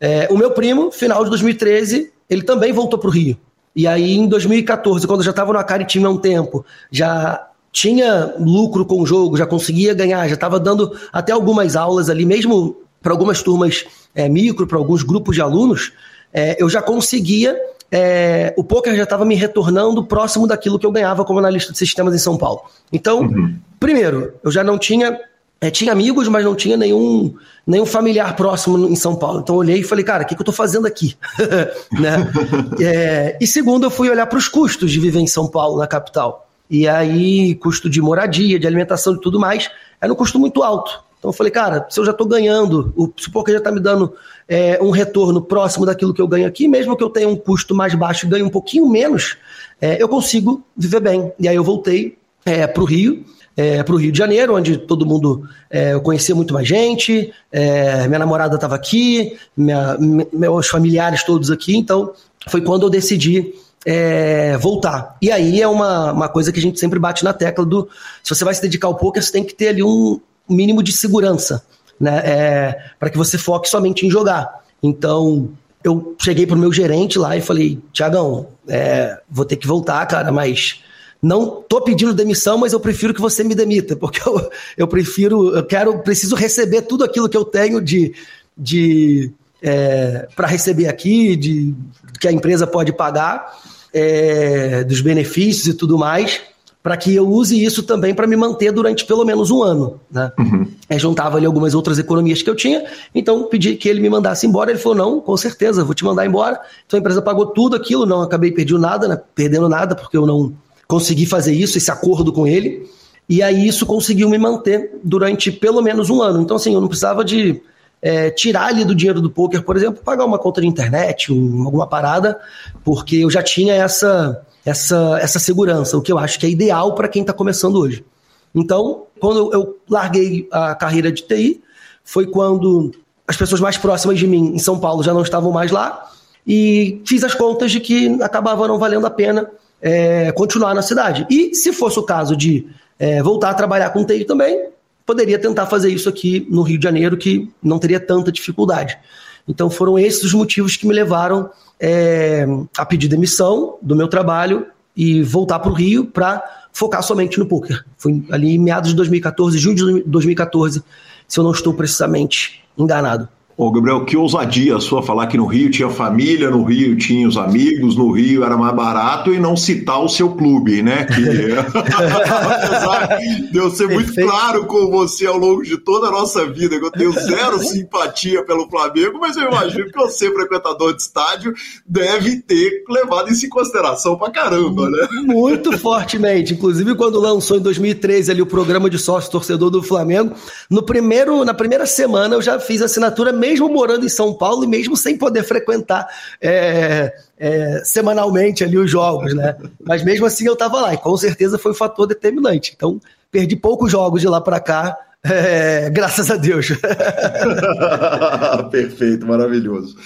É, o meu primo, final de 2013, ele também voltou pro Rio. E aí em 2014, quando eu já estava no Acari há um tempo, já tinha lucro com o jogo, já conseguia ganhar, já estava dando até algumas aulas ali, mesmo para algumas turmas é, micro, para alguns grupos de alunos, é, eu já conseguia é, o poker já estava me retornando próximo daquilo que eu ganhava como analista de sistemas em São Paulo. Então, uhum. primeiro, eu já não tinha. É, tinha amigos, mas não tinha nenhum, nenhum familiar próximo em São Paulo. Então eu olhei e falei, cara, o que, que eu estou fazendo aqui? né? é, e segundo, eu fui olhar para os custos de viver em São Paulo, na capital. E aí, custo de moradia, de alimentação e tudo mais, era um custo muito alto. Então eu falei, cara, se eu já estou ganhando, o poker já está me dando é, um retorno próximo daquilo que eu ganho aqui, mesmo que eu tenha um custo mais baixo e ganhe um pouquinho menos, é, eu consigo viver bem. E aí eu voltei é, para o Rio, é, para o Rio de Janeiro, onde todo mundo, é, eu conhecia muito mais gente, é, minha namorada estava aqui, minha, meus familiares todos aqui, então foi quando eu decidi é, voltar. E aí é uma, uma coisa que a gente sempre bate na tecla do se você vai se dedicar ao poker, você tem que ter ali um mínimo de segurança né? É, para que você foque somente em jogar. Então, eu cheguei pro meu gerente lá e falei, Tiagão, é, vou ter que voltar, cara, mas não tô pedindo demissão, mas eu prefiro que você me demita, porque eu, eu prefiro, eu quero, preciso receber tudo aquilo que eu tenho de, de é, para receber aqui, de que a empresa pode pagar, é, dos benefícios e tudo mais para que eu use isso também para me manter durante pelo menos um ano. Né? Uhum. É, juntava ali algumas outras economias que eu tinha, então pedi que ele me mandasse embora. Ele falou: não, com certeza, vou te mandar embora. Então a empresa pagou tudo aquilo, não acabei perdendo nada, né? perdendo nada, porque eu não consegui fazer isso, esse acordo com ele. E aí isso conseguiu me manter durante pelo menos um ano. Então, assim, eu não precisava de é, tirar ali do dinheiro do poker, por exemplo, pagar uma conta de internet, um, alguma parada, porque eu já tinha essa essa, essa segurança, o que eu acho que é ideal para quem está começando hoje. Então, quando eu larguei a carreira de TI, foi quando as pessoas mais próximas de mim em São Paulo já não estavam mais lá e fiz as contas de que acabava não valendo a pena é, continuar na cidade. E se fosse o caso de é, voltar a trabalhar com TI também, poderia tentar fazer isso aqui no Rio de Janeiro, que não teria tanta dificuldade. Então foram esses os motivos que me levaram é, a pedir demissão do meu trabalho e voltar para o Rio para focar somente no poker. Foi ali em meados de 2014, junho de 2014, se eu não estou precisamente enganado. Ô, Gabriel, que ousadia a sua falar que no Rio tinha família, no Rio tinha os amigos, no Rio era mais barato e não citar o seu clube, né? Que apesar de eu ser muito claro com você ao longo de toda a nossa vida, que eu tenho zero simpatia pelo Flamengo, mas eu imagino que você, frequentador de estádio, deve ter levado isso em consideração pra caramba, né? Muito fortemente. Inclusive, quando lançou em 2013 ali o programa de sócio torcedor do Flamengo, no primeiro, na primeira semana eu já fiz assinatura mesmo morando em São Paulo e mesmo sem poder frequentar é, é, semanalmente ali os jogos, né? Mas mesmo assim eu estava lá e com certeza foi um fator determinante. Então, perdi poucos jogos de lá para cá, é, graças a Deus. Perfeito, maravilhoso.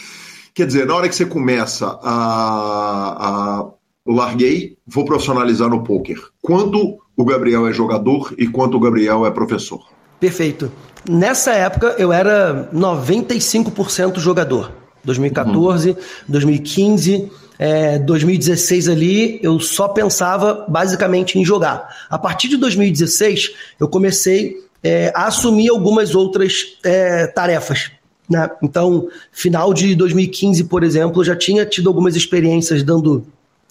Quer dizer, na hora que você começa a, a larguei, vou profissionalizar no poker. Quando o Gabriel é jogador e quando o Gabriel é professor? Perfeito. Nessa época eu era 95% jogador. 2014, uhum. 2015, é, 2016 ali, eu só pensava basicamente em jogar. A partir de 2016, eu comecei é, a assumir algumas outras é, tarefas. Né? Então, final de 2015, por exemplo, eu já tinha tido algumas experiências dando,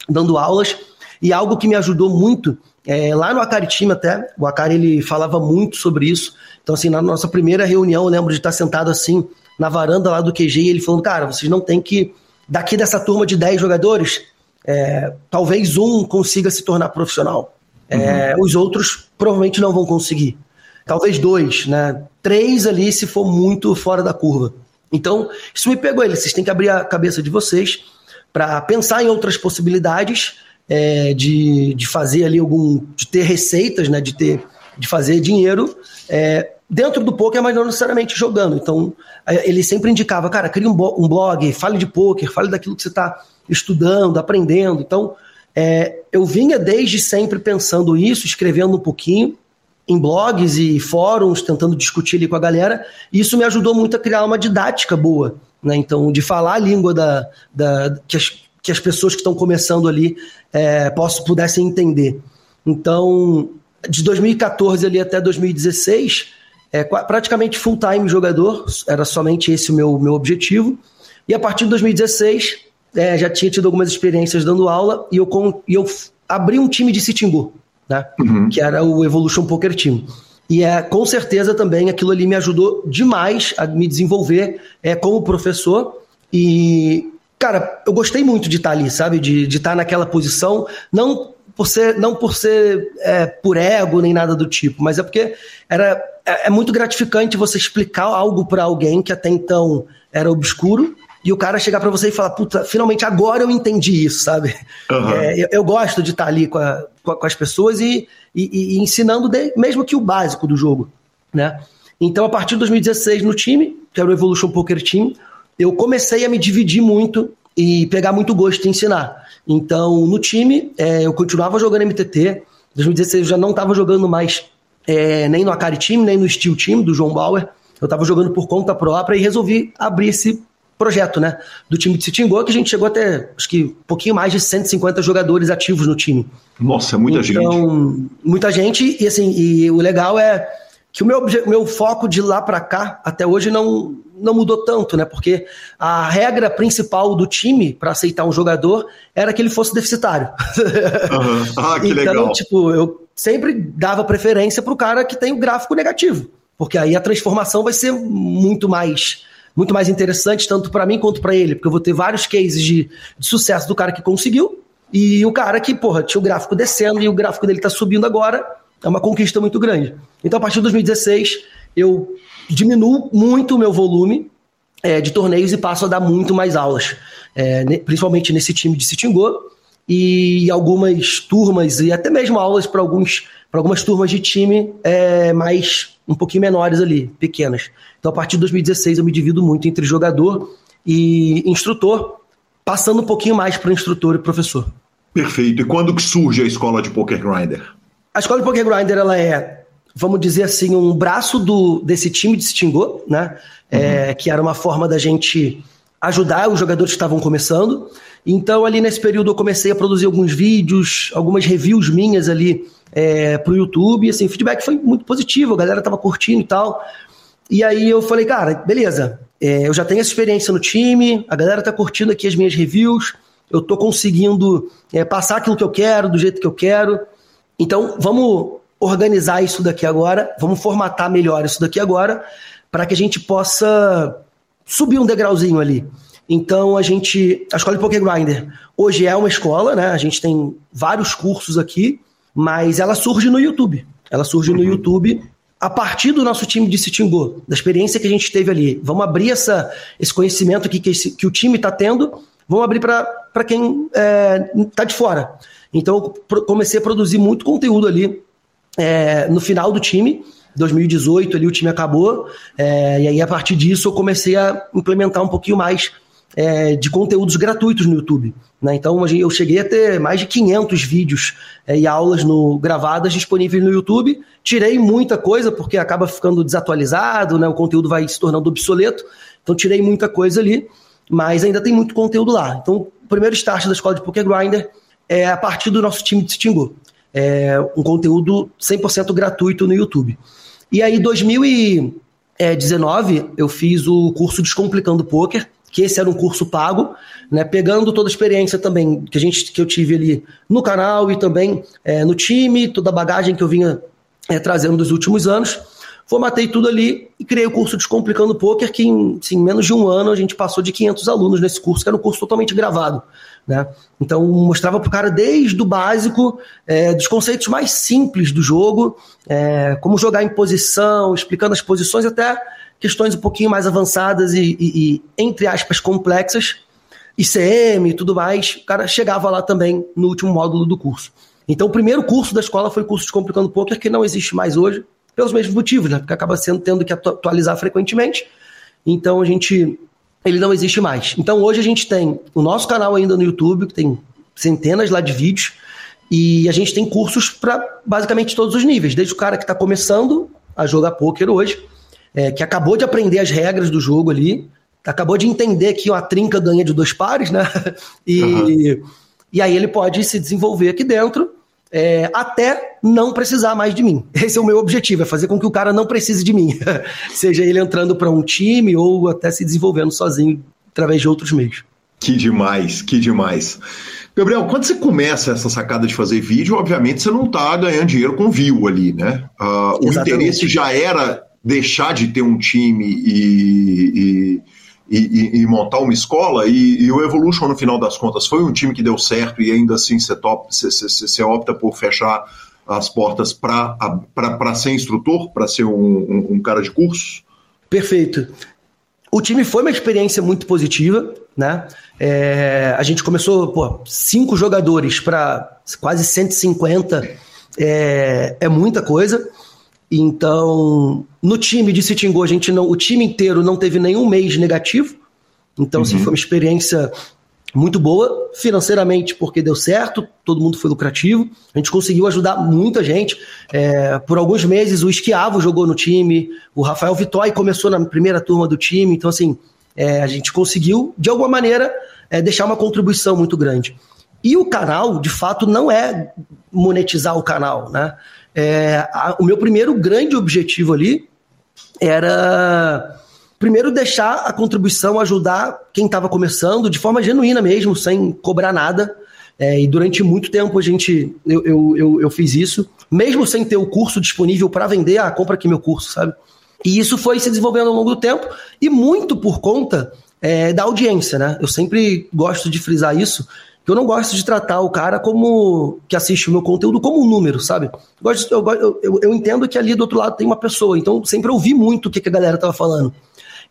dando aulas, e algo que me ajudou muito é, lá no Acari Team até, o Acari ele falava muito sobre isso. Então, assim, na nossa primeira reunião, eu lembro de estar sentado assim, na varanda lá do QG, e ele falando, cara, vocês não tem que, daqui dessa turma de 10 jogadores, é, talvez um consiga se tornar profissional. É, uhum. Os outros provavelmente não vão conseguir. Talvez dois, né? Três ali se for muito fora da curva. Então, isso me pegou ele. Vocês têm que abrir a cabeça de vocês para pensar em outras possibilidades é, de, de fazer ali algum. de ter receitas, né? De ter. de fazer dinheiro. É, dentro do poker, mas não necessariamente jogando. Então, ele sempre indicava, cara, cria um, blog, fale de poker, fale daquilo que você está estudando, aprendendo. Então, é, eu vinha desde sempre pensando isso, escrevendo um pouquinho, em blogs e fóruns, tentando discutir ali com a galera, e isso me ajudou muito a criar uma didática boa, né? Então, de falar a língua da, da que, as, que as pessoas que estão começando ali é, posso, pudessem entender. Então, de 2014 ali até 2016, é, praticamente full-time jogador, era somente esse o meu, meu objetivo. E a partir de 2016, é, já tinha tido algumas experiências dando aula e eu, com, e eu abri um time de sitting né? Uhum. Que era o Evolution Poker Team. E é, com certeza também aquilo ali me ajudou demais a me desenvolver é, como professor. E, cara, eu gostei muito de estar ali, sabe? De, de estar naquela posição, não por ser, não por ser é, por ego nem nada do tipo, mas é porque era, é, é muito gratificante você explicar algo para alguém que até então era obscuro e o cara chegar para você e falar, puta, finalmente agora eu entendi isso, sabe? Uhum. É, eu, eu, gosto de estar ali com, a, com, as pessoas e, e, e ensinando de, mesmo que o básico do jogo, né? Então, a partir de 2016 no time, que era o Evolution Poker Team, eu comecei a me dividir muito e pegar muito gosto em ensinar. Então, no time, é, eu continuava jogando MTT. Em 2016 eu já não estava jogando mais é, nem no Akari Team, nem no Steel Team do João Bauer. Eu estava jogando por conta própria e resolvi abrir esse projeto, né? Do time de Sitingô, que a gente chegou até, acho que, um pouquinho mais de 150 jogadores ativos no time. Nossa, é muita então, gente. Então, muita gente, e assim, e o legal é que o meu, meu foco de lá para cá, até hoje, não, não mudou tanto, né? Porque a regra principal do time para aceitar um jogador era que ele fosse deficitário. Uhum. Ah, que então, legal. tipo, eu sempre dava preferência pro cara que tem o gráfico negativo. Porque aí a transformação vai ser muito mais muito mais interessante, tanto para mim quanto para ele, porque eu vou ter vários cases de, de, sucesso do cara que conseguiu e o cara que, porra, tinha o gráfico descendo e o gráfico dele tá subindo agora, é uma conquista muito grande. Então, a partir de 2016, eu diminuo muito o meu volume é, de torneios e passo a dar muito mais aulas, é, principalmente nesse time de Sitingô e algumas turmas e até mesmo aulas para alguns para algumas turmas de time é, mais um pouquinho menores ali, pequenas. Então, a partir de 2016, eu me divido muito entre jogador e instrutor, passando um pouquinho mais para instrutor e professor. Perfeito. E quando que surge a escola de Poker Grinder? A escola de Poker Grinder ela é, vamos dizer assim, um braço do, desse time de Stingô, né? É, uhum. É, que era uma forma da gente ajudar os jogadores que estavam começando. Então, ali nesse período, eu comecei a produzir alguns vídeos, algumas reviews minhas ali é, pro YouTube, e assim, o feedback foi muito positivo, a galera tava curtindo e tal. E aí eu falei, cara, beleza, é, eu já tenho essa experiência no time, a galera tá curtindo aqui as minhas reviews, eu tô conseguindo é, passar aquilo que eu quero, do jeito que eu quero. Então, vamos organizar isso daqui agora, vamos formatar melhor isso daqui agora, para que a gente possa subir um degrauzinho ali. Então a gente, a escola de Poker Grinder hoje é uma escola, né? A gente tem vários cursos aqui mas ela surge no YouTube. Ela surge uhum. no YouTube a partir do nosso time de Sitingô, da experiência que a gente teve ali. Vamos abrir essa, esse conhecimento que, que, esse, que o time está tendo, vamos abrir para quem está é, de fora. Então, eu comecei a produzir muito conteúdo ali é, no final do time. 2018 ali o time acabou, é, e aí a partir disso eu comecei a implementar um pouquinho mais é, de conteúdos gratuitos no YouTube. Né? Então eu cheguei a ter mais de 500 vídeos é, e aulas no, gravadas disponíveis no YouTube. Tirei muita coisa porque acaba ficando desatualizado, né? o conteúdo vai se tornando obsoleto. Então tirei muita coisa ali, mas ainda tem muito conteúdo lá. Então o primeiro start da escola de Poker Grinder é a partir do nosso time de Stingo. É um conteúdo 100% gratuito no YouTube. E aí, em 2019, eu fiz o curso Descomplicando Poker, que esse era um curso pago, né, pegando toda a experiência também que a gente que eu tive ali no canal e também é, no time, toda a bagagem que eu vinha é, trazendo dos últimos anos. Formatei tudo ali e criei o curso Descomplicando Poker, que em assim, menos de um ano a gente passou de 500 alunos nesse curso, que era um curso totalmente gravado. Né? Então mostrava para o cara desde o básico, é, dos conceitos mais simples do jogo, é, como jogar em posição, explicando as posições, até questões um pouquinho mais avançadas e, e, e entre aspas, complexas, ICM e tudo mais, o cara chegava lá também no último módulo do curso. Então, o primeiro curso da escola foi o curso de Complicando Poker, que não existe mais hoje, pelos mesmos motivos, né? Porque acaba sendo tendo que atualizar frequentemente. Então, a gente. Ele não existe mais. Então, hoje a gente tem o nosso canal ainda no YouTube, que tem centenas lá de vídeos, E a gente tem cursos para basicamente todos os níveis, desde o cara que está começando a jogar pôquer hoje, é, que acabou de aprender as regras do jogo ali, acabou de entender que uma trinca ganha de dois pares, né? E, uhum. e aí ele pode se desenvolver aqui dentro é, até não precisar mais de mim. Esse é o meu objetivo, é fazer com que o cara não precise de mim. Seja ele entrando para um time ou até se desenvolvendo sozinho através de outros meios. Que demais, que demais. Gabriel, quando você começa essa sacada de fazer vídeo, obviamente você não está ganhando dinheiro com view ali, né? Uh, o interesse já era deixar de ter um time e, e, e, e montar uma escola, e, o Evolution, no final das contas, foi um time que deu certo e ainda assim você opta por fechar as portas para ser instrutor, para ser um, um, um cara de curso? Perfeito. O time foi uma experiência muito positiva, né? É, a gente começou, pô, cinco jogadores para quase 150 é, é muita coisa. Então, no time de Citingô, a gente não, o time inteiro não teve nenhum mês negativo. Então, assim, uhum. assim, foi uma experiência muito boa financeiramente, porque deu certo, todo mundo foi lucrativo. A gente conseguiu ajudar muita gente. É, por alguns meses, o Esquiavo jogou no time, o Rafael Vitói começou na primeira turma do time. Então, assim, é, a gente conseguiu, de alguma maneira, é, deixar uma contribuição muito grande. E o canal, de fato, não é monetizar o canal, né? É, a, o meu primeiro grande objetivo ali era primeiro deixar a contribuição ajudar quem estava começando de forma genuína mesmo, sem cobrar nada. É, e durante muito tempo a gente eu, eu, eu, eu, fiz isso, mesmo sem ter o curso disponível para vender, ah, compra aqui meu curso, sabe? E isso foi se desenvolvendo ao longo do tempo e muito por conta é, da audiência, né? Eu sempre gosto de frisar isso, eu não gosto de tratar o cara como que assiste o meu conteúdo como um número, sabe? Eu, gosto, eu, eu, eu entendo que ali do outro lado tem uma pessoa, então sempre ouvi muito o que, que a galera tava falando.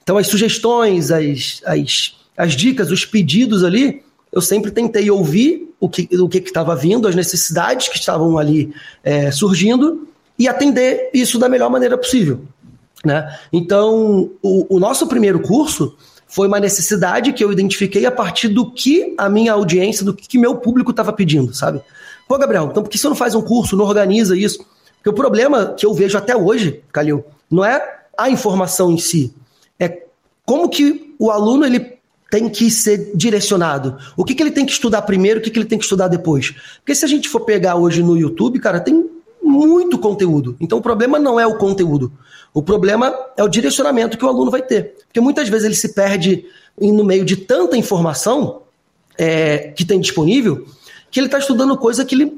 Então, as sugestões, as, as, as dicas, os pedidos ali, eu sempre tentei ouvir o que o que estava vindo, as necessidades que estavam ali é, surgindo e atender isso da melhor maneira possível. Né? Então, o, o nosso primeiro curso foi uma necessidade que eu identifiquei a partir do que a minha audiência, do que, meu público estava pedindo, sabe? Pô, Gabriel, então por que você não faz um curso, não organiza isso? Porque o problema que eu vejo até hoje, Calil, não é a informação em si, é como que o aluno ele tem que ser direcionado. O que, que ele tem que estudar primeiro, o que, que ele tem que estudar depois. Porque se a gente for pegar hoje no YouTube, cara, tem muito conteúdo. Então o problema não é o conteúdo. O problema é o direcionamento que o aluno vai ter. Porque muitas vezes ele se perde no meio de tanta informação é, que tem disponível que ele está estudando coisa que ele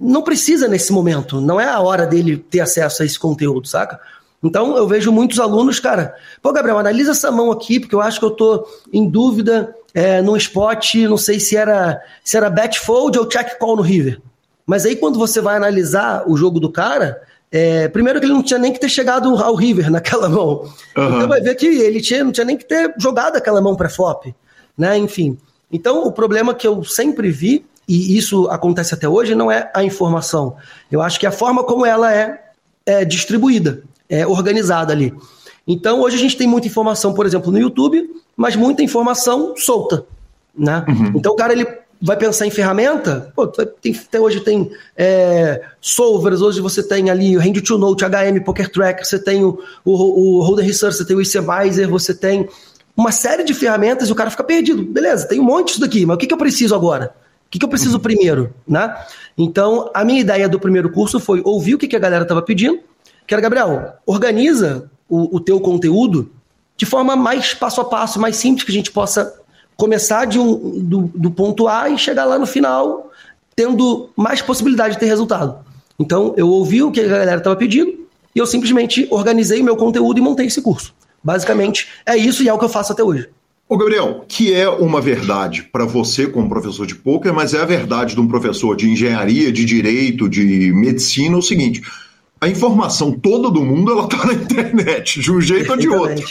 não precisa nesse momento. Não é a hora dele ter acesso a esse conteúdo, saca? Então eu vejo muitos alunos, cara, pô, Gabriel, analisa essa mão aqui, porque eu acho que eu tô em dúvida é, num spot, não sei se era se era bet fold ou check call no River. Mas aí quando você vai analisar o jogo do cara, é, primeiro que ele não tinha nem que ter chegado ao River naquela mão. Uhum. Então vai ver que ele tinha, não tinha nem que ter jogado aquela mão pré-flop, né? Enfim. Então o problema que eu sempre vi, e isso acontece até hoje, não é a informação. Eu acho que a forma como ela é, é distribuída é, organizada ali. Então, hoje a gente tem muita informação, por exemplo, no YouTube, mas muita informação solta. Né? Uhum. Então, o cara ele vai pensar em ferramenta, pô, tem, tem, hoje tem é, solvers, hoje você tem ali o Hand to Note, HM, Poker Track, você tem o, o, o Holder Research, você tem o Equalizer, você tem uma série de ferramentas e o cara fica perdido. Beleza, tem um monte disso daqui, mas o que, que eu preciso agora? O que, que eu preciso uhum. primeiro? Né? Então, a minha ideia do primeiro curso foi ouvir o que, que a galera estava pedindo, que era, Gabriel, organiza o, o teu conteúdo de forma mais passo a passo, mais simples, que a gente possa começar de um, do, do ponto A e chegar lá no final tendo mais possibilidade de ter resultado. Então, eu ouvi o que a galera estava pedindo e eu simplesmente organizei meu conteúdo e montei esse curso. Basicamente, é isso e é o que eu faço até hoje. Ô Gabriel, que é uma verdade para você como professor de poker, mas é a verdade de um professor de engenharia, de direito, de medicina, é o seguinte: a informação toda do mundo ela está na internet, de um jeito ou de outro.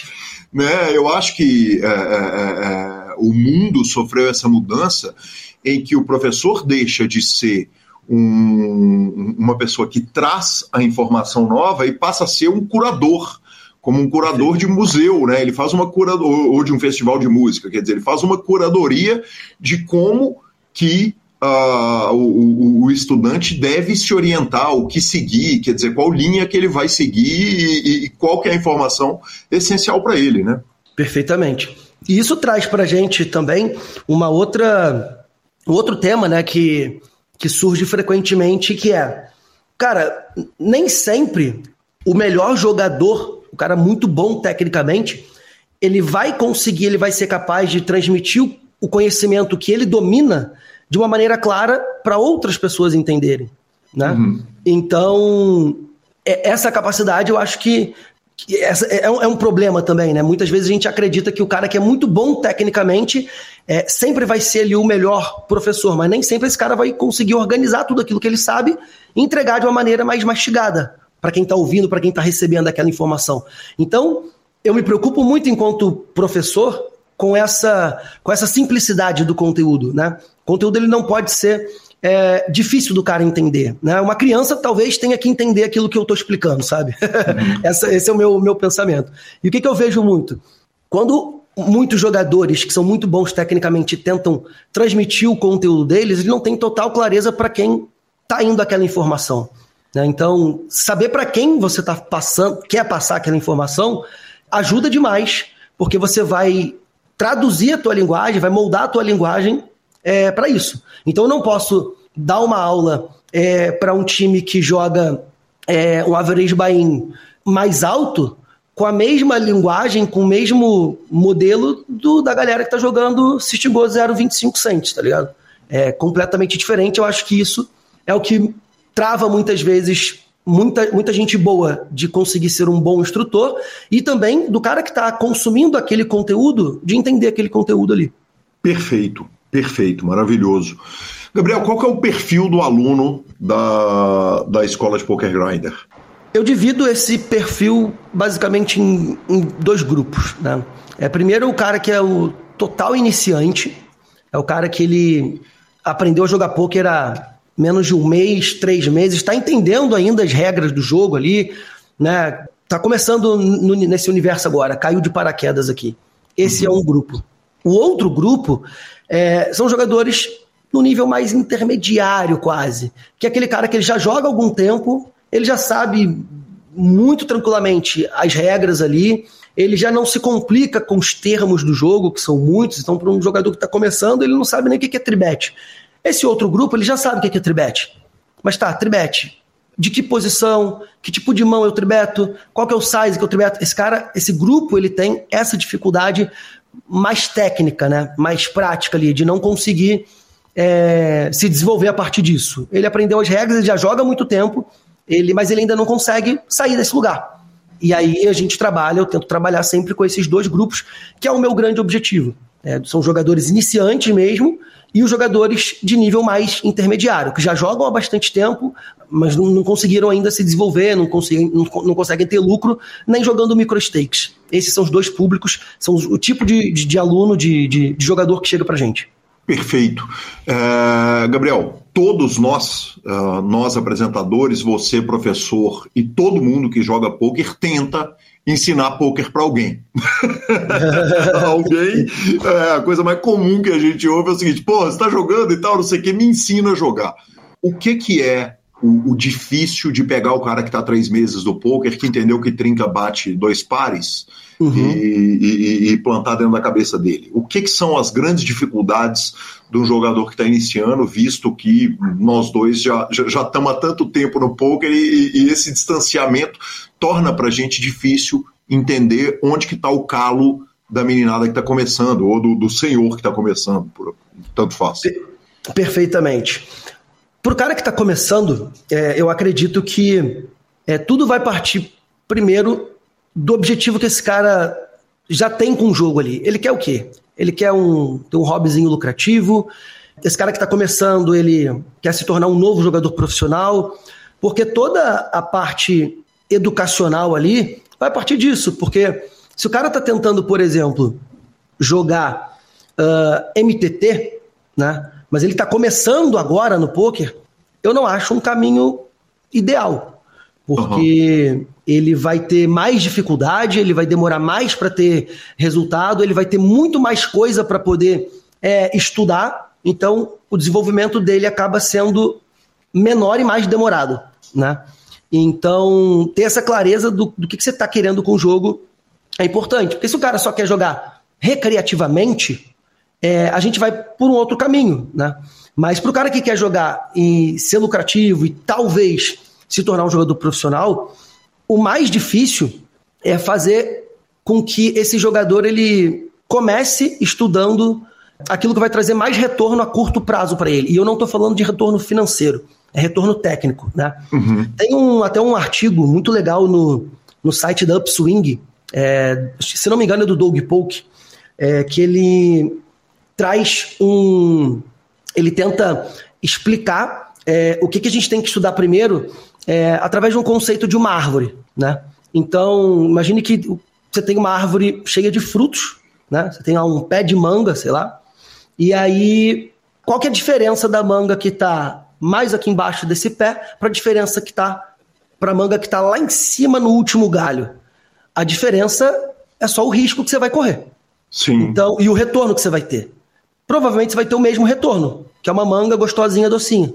Né? Eu acho que é, é, é, é, o mundo sofreu essa mudança em que o professor deixa de ser um, uma pessoa que traz a informação nova e passa a ser um curador como um curador de museu, né? Ele faz uma curador ou de um festival de música, quer dizer, ele faz uma curadoria de como que uh, o, o, estudante deve se orientar o que seguir, quer dizer, qual linha que ele vai seguir e, e qual que é a informação essencial para ele, né? Perfeitamente. E isso traz para a gente também uma outra, um outro tema, né, que, que surge frequentemente, que é, cara, nem sempre o melhor jogador, o cara muito bom tecnicamente, ele vai conseguir, ele vai ser capaz de transmitir o conhecimento que ele domina de uma maneira clara para outras pessoas entenderem, né? Uhum. Então, é, essa capacidade eu acho que é, é, um problema também, né? Muitas vezes a gente acredita que o cara que é muito bom tecnicamente é, sempre vai ser ali o melhor professor, mas nem sempre esse cara vai conseguir organizar tudo aquilo que ele sabe e entregar de uma maneira mais mastigada para quem está ouvindo, para quem está recebendo aquela informação. Então, eu me preocupo muito enquanto professor com essa, com essa simplicidade do conteúdo, né? O conteúdo ele não pode ser é, difícil do cara entender. Né? Uma criança talvez tenha que entender aquilo que eu estou explicando, sabe? Essa, esse é o meu, meu pensamento. E o que, que eu vejo muito? Quando muitos jogadores que são muito bons tecnicamente tentam transmitir o conteúdo deles, eles não têm total clareza para quem está indo aquela informação. Né? Então, saber para quem você está passando, quer passar aquela informação, ajuda demais, porque você vai traduzir a tua linguagem, vai moldar a tua linguagem é, para isso. Então eu não posso dar uma aula é, para um time que joga é, um average buy-in mais alto com a mesma linguagem, com o mesmo modelo do, da galera que está jogando Go 0,25 cents, tá ligado? É completamente diferente. Eu acho que isso é o que trava muitas vezes muita, muita gente boa de conseguir ser um bom instrutor e também do cara que está consumindo aquele conteúdo de entender aquele conteúdo ali. Perfeito. Perfeito, maravilhoso. Gabriel, qual que é o perfil do aluno da, da escola de Poker Grinder? Eu divido esse perfil basicamente em, em dois grupos. Né? É, primeiro, o cara que é o total iniciante, é o cara que ele aprendeu a jogar poker há menos de um mês, três meses, está entendendo ainda as regras do jogo ali, né? Tá começando no, nesse universo agora, caiu de paraquedas aqui. Esse uhum. é um grupo. O outro grupo é, são jogadores no nível mais intermediário, quase. Que é aquele cara que ele já joga algum tempo, ele já sabe muito tranquilamente as regras ali, ele já não se complica com os termos do jogo, que são muitos, então para um jogador que está começando, ele não sabe nem o que é tribet. Esse outro grupo, ele já sabe o que é tribet. Mas tá, tribet. De que posição, que tipo de mão eu tribeto, qual que é o size que eu tribeto. Esse cara, esse grupo, ele tem essa dificuldade mais técnica, né? mais prática ali, de não conseguir é, se desenvolver a partir disso. Ele aprendeu as regras, ele já joga há muito tempo, ele, mas ele ainda não consegue sair desse lugar. E aí a gente trabalha, eu tento trabalhar sempre com esses dois grupos, que é o meu grande objetivo. É, são jogadores iniciantes mesmo, e os jogadores de nível mais intermediário, que já jogam há bastante tempo, mas não, não conseguiram ainda se desenvolver, não conseguem, não, não, conseguem ter lucro, nem jogando micro stakes. Esses são os dois públicos, são o tipo de, de, de aluno, de, de, de, jogador que chega pra gente. Perfeito. Uh, Gabriel, todos nós, uh, nós apresentadores, você professor e todo mundo que joga poker tenta ensinar poker para alguém. alguém, é, a coisa mais comum que a gente ouve é o seguinte: pô, você está jogando e tal, não sei o que, me ensina a jogar. O que que é o, o difícil de pegar o cara que está três meses do poker, que entendeu que trinca bate dois pares uhum. e, e, e, plantar dentro da cabeça dele? O que que são as grandes dificuldades de um jogador que está iniciando, visto que nós dois já estamos já, já há tanto tempo no poker e, e esse distanciamento torna para a gente difícil entender onde que está o calo da meninada que está começando, ou do, do senhor que está começando, por, tanto faz. Perfeitamente. Para o cara que está começando, é, eu acredito que é, tudo vai partir primeiro do objetivo que esse cara já tem com o jogo ali. Ele quer o quê? Ele quer um, ter um hobbyzinho lucrativo. Esse cara que está começando, ele quer se tornar um novo jogador profissional, porque toda a parte educacional ali vai partir disso, porque se o cara está tentando, por exemplo, jogar uh, ah, MTT, né, mas ele está começando agora no poker, eu não acho um caminho ideal, porque uhum. Ele vai ter mais dificuldade, ele vai demorar mais para ter resultado, ele vai ter muito mais coisa para poder é, estudar então o desenvolvimento dele acaba sendo menor e mais demorado, né? Então, ter essa clareza do, do que, que você está querendo com o jogo é importante. Porque se o cara só quer jogar recreativamente, é, a gente vai por um outro caminho, né? Mas para o cara que quer jogar e ser lucrativo e talvez se tornar um jogador profissional, o mais difícil é fazer com que esse jogador ele comece estudando aquilo que vai trazer mais retorno a curto prazo para ele. E eu não estou falando de retorno financeiro, é retorno técnico. Né? Uhum. Tem um, até um artigo muito legal no, no site da Upswing, é, se não me engano é do Doug Polk, é, que ele traz um. Ele tenta explicar é, o que, que a gente tem que estudar primeiro é, através de um conceito de uma árvore. Né? Então, imagine que você tem uma árvore cheia de frutos, né? Você tem lá um pé de manga, sei lá. E aí, qual que é a diferença da manga que está mais aqui embaixo desse pé para a diferença que está para a manga que está lá em cima no último galho? A diferença é só o risco que você vai correr. Sim. Então, e o retorno que você vai ter. Provavelmente você vai ter o mesmo retorno, que é uma manga gostosinha, docinha.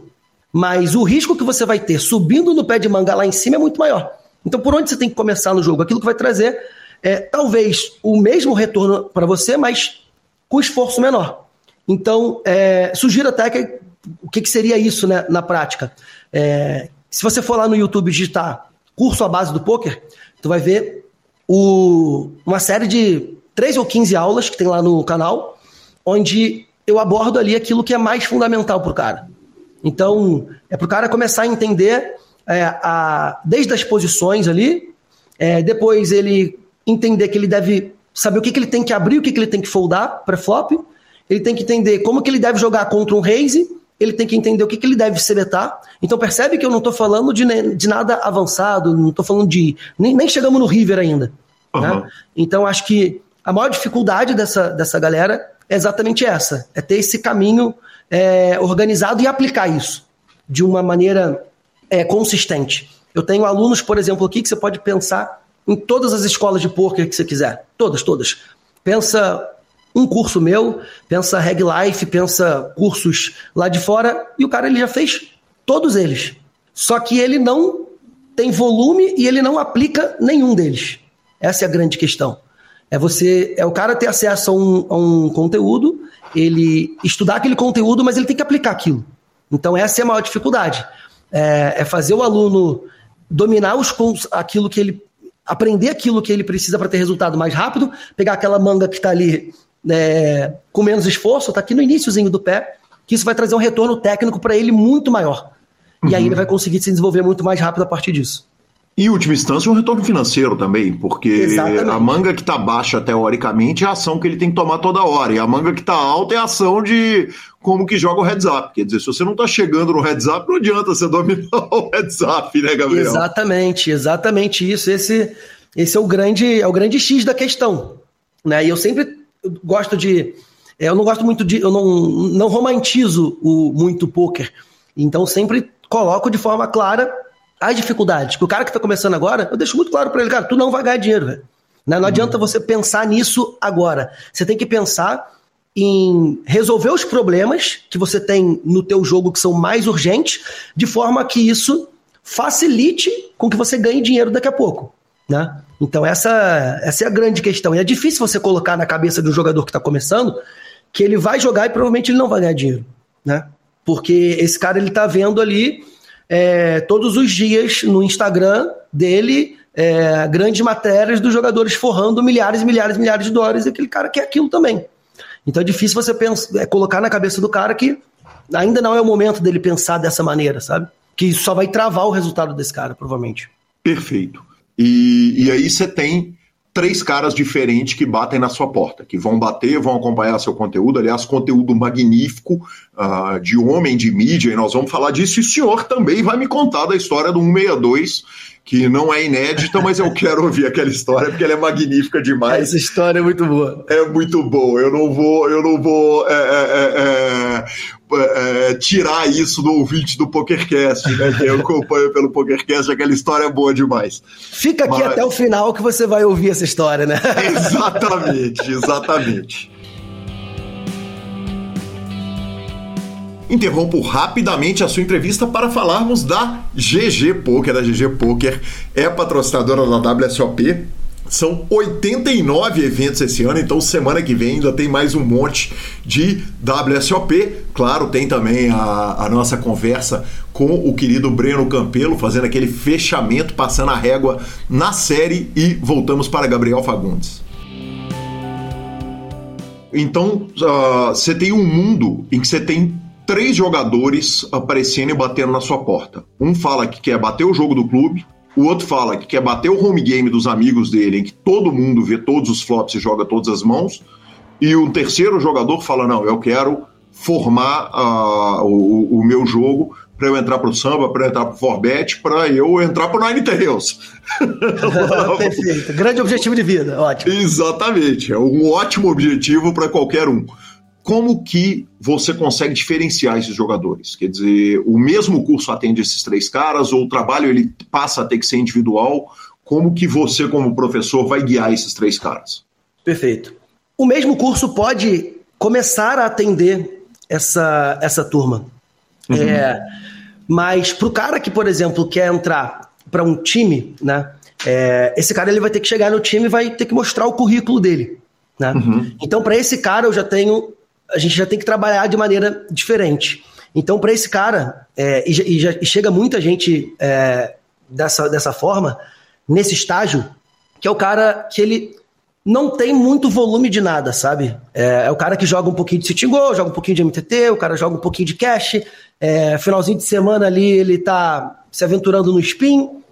Mas o risco que você vai ter subindo no pé de manga lá em cima é muito maior. Então, por onde você tem que começar no jogo? Aquilo que vai trazer é, talvez o mesmo retorno para você, mas com esforço menor. Então, é, sugiro até que o que, que seria isso né, na prática. É, se você for lá no YouTube digitar curso à base do poker, tu vai ver o, uma série de 3 ou 15 aulas que tem lá no canal, onde eu abordo ali aquilo que é mais fundamental para o cara. Então, é para o cara começar a entender é, a, desde as posições ali, é, depois ele entender que ele deve saber o que, que ele tem que abrir, o que, que ele tem que foldar para flop, ele tem que entender como que ele deve jogar contra um raise, ele tem que entender o que, que ele deve seletar. Então percebe que eu não estou falando de, de nada avançado, não estou falando de. Nem, nem chegamos no River ainda. Uhum. Né? Então acho que a maior dificuldade dessa, dessa galera é exatamente essa: é ter esse caminho é, organizado e aplicar isso de uma maneira é, consistente. Eu tenho alunos, por exemplo, aqui que você pode pensar em todas as escolas de poker que você quiser. Todas, todas. Pensa um curso meu, pensa Reg Life, pensa cursos lá de fora, e o cara ele já fez todos eles. Só que ele não tem volume e ele não aplica nenhum deles. Essa é a grande questão. É você, é o cara ter acesso a um, a um conteúdo, ele estudar aquele conteúdo, mas ele tem que aplicar aquilo. Então essa é a maior dificuldade. É, é fazer o aluno dominar os, aquilo que ele aprender aquilo que ele precisa para ter resultado mais rápido, pegar aquela manga que está ali é, com menos esforço, está aqui no iníciozinho do pé, que isso vai trazer um retorno técnico para ele muito maior. Uhum. E aí uhum. ele vai conseguir se desenvolver muito mais rápido a partir disso. Em última instância, um retorno financeiro também, porque Exatamente. a manga que está baixa, teoricamente, é a ação que ele tem que tomar toda hora. E a manga que está alta é a ação de como que joga o heads up. Quer dizer, se você não está chegando no heads up, não adianta você dominar o heads up, né, Gabriel? Exatamente, exatamente isso. Esse, esse é o grande, é o grande X da questão. Né? E eu sempre gosto de. Eu não gosto muito de. Eu não, não romantizo o, muito o poker. Então sempre coloco de forma clara as dificuldades. Que o cara que está começando agora, eu deixo muito claro para ele, cara, tu não vai ganhar dinheiro, velho. Não, né? não adianta uhum. você pensar nisso agora. Você tem que pensar em resolver os problemas que você tem no teu jogo que são mais urgentes, de forma que isso facilite com que você ganhe dinheiro daqui a pouco, né? Então essa, essa é a grande questão. E é difícil você colocar na cabeça de um jogador que está começando que ele vai jogar e provavelmente ele não vai ganhar dinheiro, né? Porque esse cara ele está vendo ali é, todos os dias no Instagram dele é, grandes matérias dos jogadores forrando milhares e milhares e milhares de dólares e aquele cara quer aquilo também. Então é difícil você pensar, é, colocar na cabeça do cara que ainda não é o momento dele pensar dessa maneira, sabe? Que isso só vai travar o resultado desse cara, provavelmente. Perfeito. E, e aí você tem três caras diferentes que batem na sua porta, que vão bater, vão acompanhar seu conteúdo. Aliás, conteúdo magnífico uh, de homem de mídia, e nós vamos falar disso. E o senhor também vai me contar da história do 162, que não é inédita, mas eu quero ouvir aquela história porque ela é magnífica demais. Essa história é muito boa. É muito boa. Eu não vou, eu não vou é, é, é, é, é tirar isso do ouvinte do PokerCast, né? Que eu acompanho pelo PokerCast, aquela história é boa demais. Fica aqui Mas... até o final que você vai ouvir essa história, né? Exatamente, exatamente. interrompo rapidamente a sua entrevista para falarmos da GG Poker. A GG Poker é patrocinadora da WSOP. São 89 eventos esse ano, então semana que vem ainda tem mais um monte de WSOP. Claro, tem também a, a nossa conversa com o querido Breno Campelo, fazendo aquele fechamento, passando a régua na série e voltamos para Gabriel Fagundes. Então, uh, você tem um mundo em que você tem três jogadores aparecendo e batendo na sua porta. Um fala que quer bater o jogo do clube, o outro fala que quer bater o home game dos amigos dele, em que todo mundo vê todos os flops e joga todas as mãos, e o terceiro jogador fala: não, eu quero formar uh, o, o, meu jogo para eu entrar para o samba, para eu entrar para o Forbet, para eu entrar para o Nine Tails. Perfeito. Grande objetivo de vida, ótimo. Exatamente. É um ótimo objetivo para qualquer um. Como que você consegue diferenciar esses jogadores? Quer dizer, o mesmo curso atende esses três caras ou o trabalho ele passa a ter que ser individual? Como que você, como professor, vai guiar esses três caras? Perfeito. O mesmo curso pode começar a atender essa, essa turma. Uhum. É, mas para o cara que, por exemplo, quer entrar para um time, né? É, esse cara ele vai ter que chegar no time e vai ter que mostrar o currículo dele. Né? Uhum. Então, para esse cara, eu já tenho. A gente já tem que trabalhar de maneira diferente. Então, para esse cara, é, e, e, já, e, chega muita gente é, dessa, dessa forma, nesse estágio, que é o cara que ele não tem muito volume de nada, sabe? É, é, o cara que joga um pouquinho de Sitting Go, joga um pouquinho de MTT, o cara joga um pouquinho de cash, é, finalzinho de semana ali ele tá se aventurando no spin.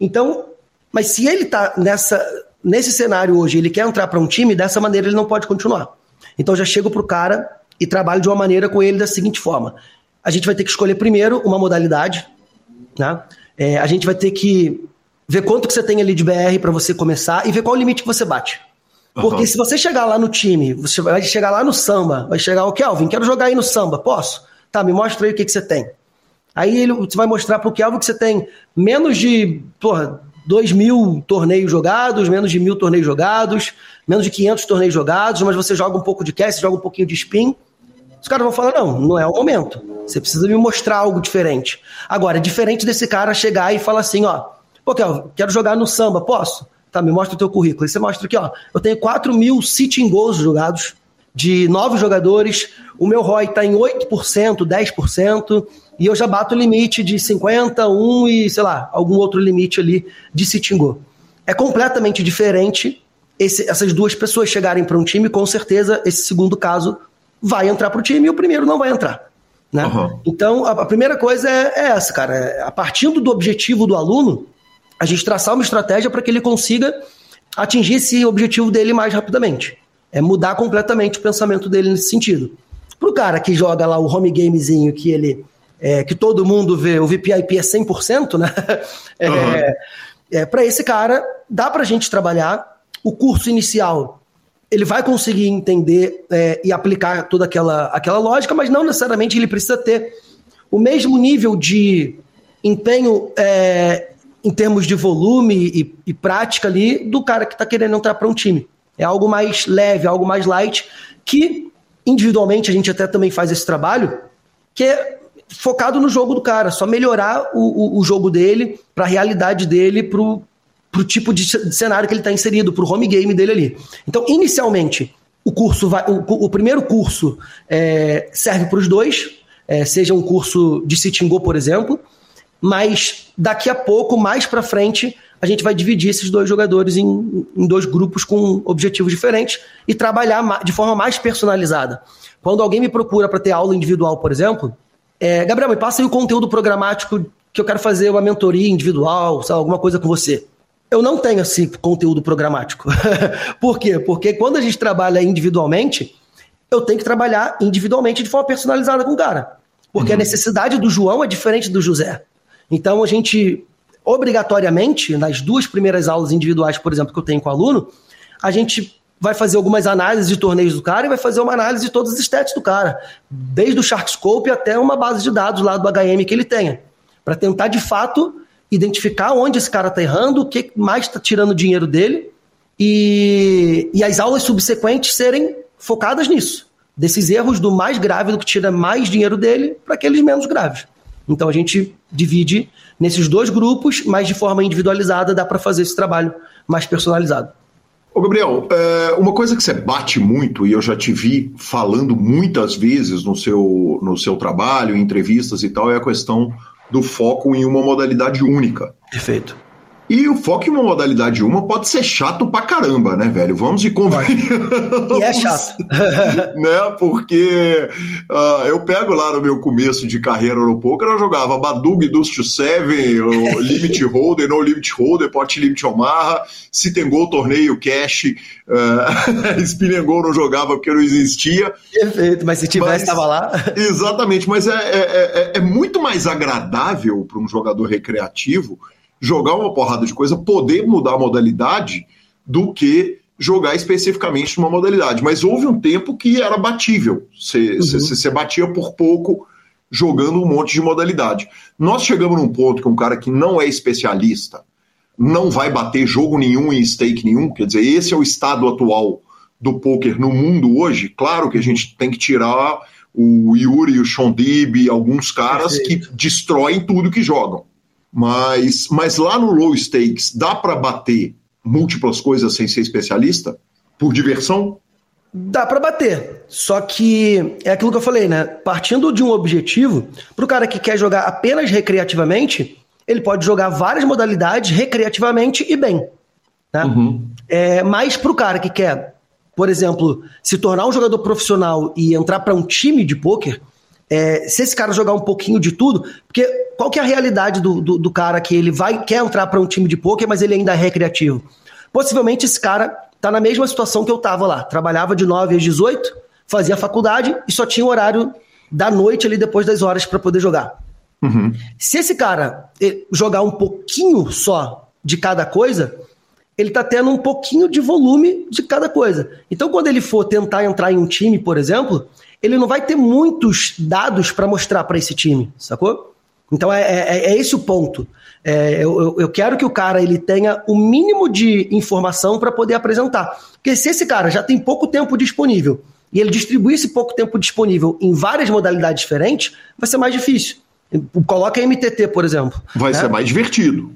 Então, mas se ele tá nessa, nesse cenário hoje, ele quer entrar para um time, dessa maneira ele não pode continuar. Então já chego pro cara e trabalho de uma maneira com ele da seguinte forma: a gente vai ter que escolher primeiro uma modalidade, né? É, a gente vai ter que ver quanto que você tem ali de BR para você começar e ver qual o limite que você bate. Porque uhum. se você chegar lá no time, você vai chegar lá no samba, vai chegar o Kelvin, quero jogar aí no samba, posso? Tá, me mostra aí o que, que você tem. Aí ele, você vai mostrar pro Kelvin que você tem menos de, porra, 2 mil torneios jogados, menos de mil torneios jogados, menos de 500 torneios jogados, mas você joga um pouco de cast, joga um pouquinho de spin. Os caras vão falar: não, não é o momento. Você precisa me mostrar algo diferente. Agora, é diferente desse cara chegar e falar assim: ó, pô, Kelvin, quero jogar no samba, posso? Tá, me mostra o teu currículo. Você mostra aqui, ó. Eu tenho 4 mil sitting goals jogados de nove jogadores. O meu ROI está em 8%, 10%, e eu já bato o limite de 50, 1 e, sei lá, algum outro limite ali de sitting goal. É completamente diferente esse, essas duas pessoas chegarem para um time, com certeza esse segundo caso vai entrar para o time e o primeiro não vai entrar. Né? Uhum. Então, a, a, primeira coisa é, é essa, cara. É, a partir do objetivo do aluno, a gente traçar uma estratégia para que ele consiga atingir esse objetivo dele mais rapidamente. É mudar completamente o pensamento dele nesse sentido. Para o cara que joga lá o home gamezinho que ele é, que todo mundo vê, o VPIP é 100%, né? É, uhum. é, para esse cara, dá para a gente trabalhar. O curso inicial, ele vai conseguir entender é, e aplicar toda aquela, aquela lógica, mas não necessariamente ele precisa ter o mesmo nível de empenho é, em termos de volume e, e prática ali do cara que está querendo entrar para um time. É algo mais leve, algo mais light, que individualmente a gente até também faz esse trabalho, que é focado no jogo do cara, só melhorar o, o, o jogo dele, para a realidade dele, para o tipo de cenário que ele está inserido, para o home game dele ali. Então, inicialmente, o curso vai, o, o primeiro curso é, serve para os dois, é, seja um curso de sitting go, por exemplo, mas daqui a pouco, mais para frente, a gente vai dividir esses dois jogadores em, em, dois grupos com objetivos diferentes e trabalhar de forma mais personalizada. Quando alguém me procura para ter aula individual, por exemplo, é, Gabriel, me passa aí o conteúdo programático que eu quero fazer uma mentoria individual, sabe, alguma coisa com você. Eu não tenho esse conteúdo programático. por quê? Porque quando a gente trabalha individualmente, eu tenho que trabalhar individualmente de forma personalizada com o cara. Porque uhum. a necessidade do João é diferente do José. Então a gente, obrigatoriamente, nas duas primeiras aulas individuais, por exemplo, que eu tenho com o aluno, a gente vai fazer algumas análises de torneios do cara e vai fazer uma análise de todos os stats do cara, desde o Sharkscope até uma base de dados lá do HM que ele tenha, para tentar de fato identificar onde esse cara está errando, o que mais está tirando dinheiro dele e, e as aulas subsequentes serem focadas nisso. desses erros do mais grave, do que tira mais dinheiro dele, para aqueles menos graves. Então a gente divide nesses dois grupos, mas de forma individualizada dá para fazer esse trabalho mais personalizado. Ô Gabriel, é, uma coisa que você bate muito, e eu já te vi falando muitas vezes no seu, no seu trabalho, em entrevistas e tal, é a questão do foco em uma modalidade única. Perfeito. E o foco em uma modalidade uma pode ser chato pra caramba, né, velho? Vamos de convenhamos. E é chato. né? Porque uh, eu pego lá no meu começo de carreira no poker, eu jogava Badug, Dust to Seven, Limit Holder, No Limit Holder, Pot Limit Omaha, se tem gol, torneio, cash, uh, Spin and Go não jogava porque não existia. Perfeito, mas se tivesse, estava lá. Exatamente, mas é, é, é, é muito mais agradável para um jogador recreativo jogar uma porrada de coisa, poder mudar a modalidade do que jogar especificamente numa modalidade. Mas houve um tempo que era batível. Você uhum. batia por pouco jogando um monte de modalidade. Nós chegamos num ponto que um cara que não é especialista não vai bater jogo nenhum em stake nenhum. Quer dizer, esse é o estado atual do poker no mundo hoje. Claro que a gente tem que tirar o Yuri, o Shondib, alguns caras Perfeito. que destroem tudo que jogam. Mas, mas lá no low stakes, dá para bater múltiplas coisas sem ser especialista? Por diversão? Dá para bater. Só que é aquilo que eu falei, né? Partindo de um objetivo, para o cara que quer jogar apenas recreativamente, ele pode jogar várias modalidades recreativamente e bem. Né? Uhum. É, mas para o cara que quer, por exemplo, se tornar um jogador profissional e entrar para um time de pôquer, é, se esse cara jogar um pouquinho de tudo, porque qual que é a realidade do, do, do cara que ele vai quer entrar para um time de poker, mas ele ainda é recreativo? Possivelmente esse cara tá na mesma situação que eu tava lá. Trabalhava de 9 às 18, fazia faculdade e só tinha o horário da noite ali depois das horas para poder jogar. Uhum. Se esse cara jogar um pouquinho só de cada coisa, ele tá tendo um pouquinho de volume de cada coisa. Então, quando ele for tentar entrar em um time, por exemplo, ele não vai ter muitos dados para mostrar para esse time, sacou? Então é, é, é esse o ponto. É, eu, eu, quero que o cara ele tenha o mínimo de informação para poder apresentar. Porque se esse cara já tem pouco tempo disponível e ele distribui esse pouco tempo disponível em várias modalidades diferentes, vai ser mais difícil. Coloca MTT, por exemplo. Vai né? ser mais divertido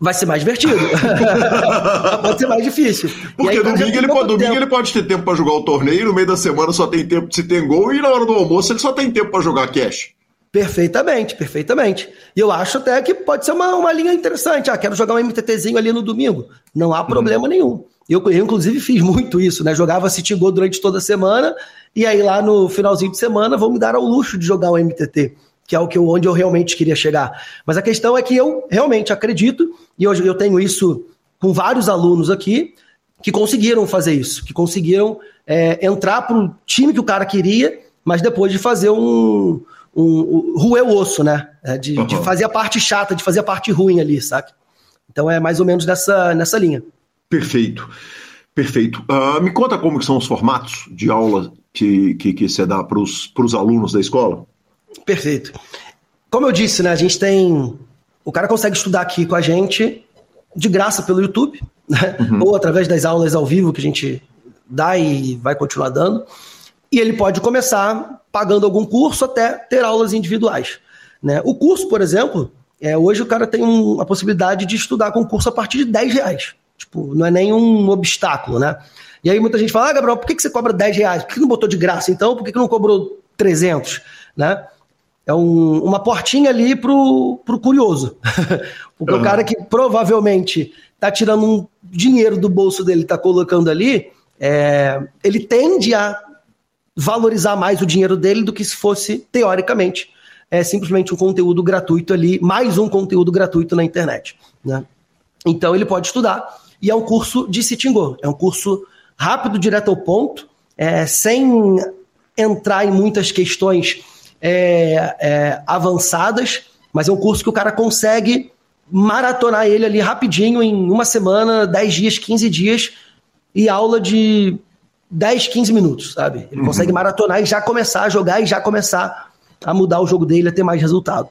vai ser mais divertido. pode ser mais difícil. Porque aí, domingo, ele pode, domingo ele pode ter tempo para jogar o torneio, no meio da semana só tem tempo de se ter gol, e na hora do almoço ele só tem tempo para jogar cash. Perfeitamente, perfeitamente. E eu acho até que pode ser uma, uma linha interessante. Ah, quero jogar um MTTzinho ali no domingo. Não há problema uhum. nenhum. Eu, eu, inclusive, fiz muito isso, né? Jogava City Go durante toda a semana, e aí lá no finalzinho de semana vou me dar ao luxo de jogar o um MTT que é o que eu, onde eu realmente queria chegar. Mas a questão é que eu realmente acredito, e hoje eu tenho isso com vários alunos aqui, que conseguiram fazer isso, que conseguiram é, entrar para o time que o cara queria, mas depois de fazer um, um, um ruer o osso, né? É, de, uhum. de, fazer a parte chata, de fazer a parte ruim ali, sabe? Então é mais ou menos nessa, nessa linha. Perfeito. Perfeito. Uh, me conta como são os formatos de aula que, que, que você dá para os alunos da escola? Perfeito. Como eu disse, né, a gente tem. O cara consegue estudar aqui com a gente de graça pelo YouTube, né? Uhum. ou através das aulas ao vivo que a gente dá e vai continuar dando. E ele pode começar pagando algum curso até ter aulas individuais. Né? O curso, por exemplo, é, hoje o cara tem um, a possibilidade de estudar com curso a partir de 10 reais. Tipo, não é nenhum obstáculo, né? E aí muita gente fala, ah, Gabriel, por que, que você cobra 10 reais? Por que não botou de graça então? Por que, que não cobrou 300? Né? É um, uma portinha ali pro, pro curioso. Porque uhum. o cara que provavelmente tá tirando um dinheiro do bolso dele, tá colocando ali, é, ele tende a valorizar mais o dinheiro dele do que se fosse, teoricamente, é simplesmente um conteúdo gratuito ali, mais um conteúdo gratuito na internet. Né? Então ele pode estudar. E é um curso de Citingô. É um curso rápido, direto ao ponto, é, sem entrar em muitas questões é, é, avançadas, mas é um curso que o cara consegue maratonar ele ali rapidinho, em uma semana, 10 dias, 15 dias, e aula de 10, 15 minutos, sabe? Ele uhum. consegue maratonar e já começar a jogar e já começar a mudar o jogo dele, a ter mais resultado.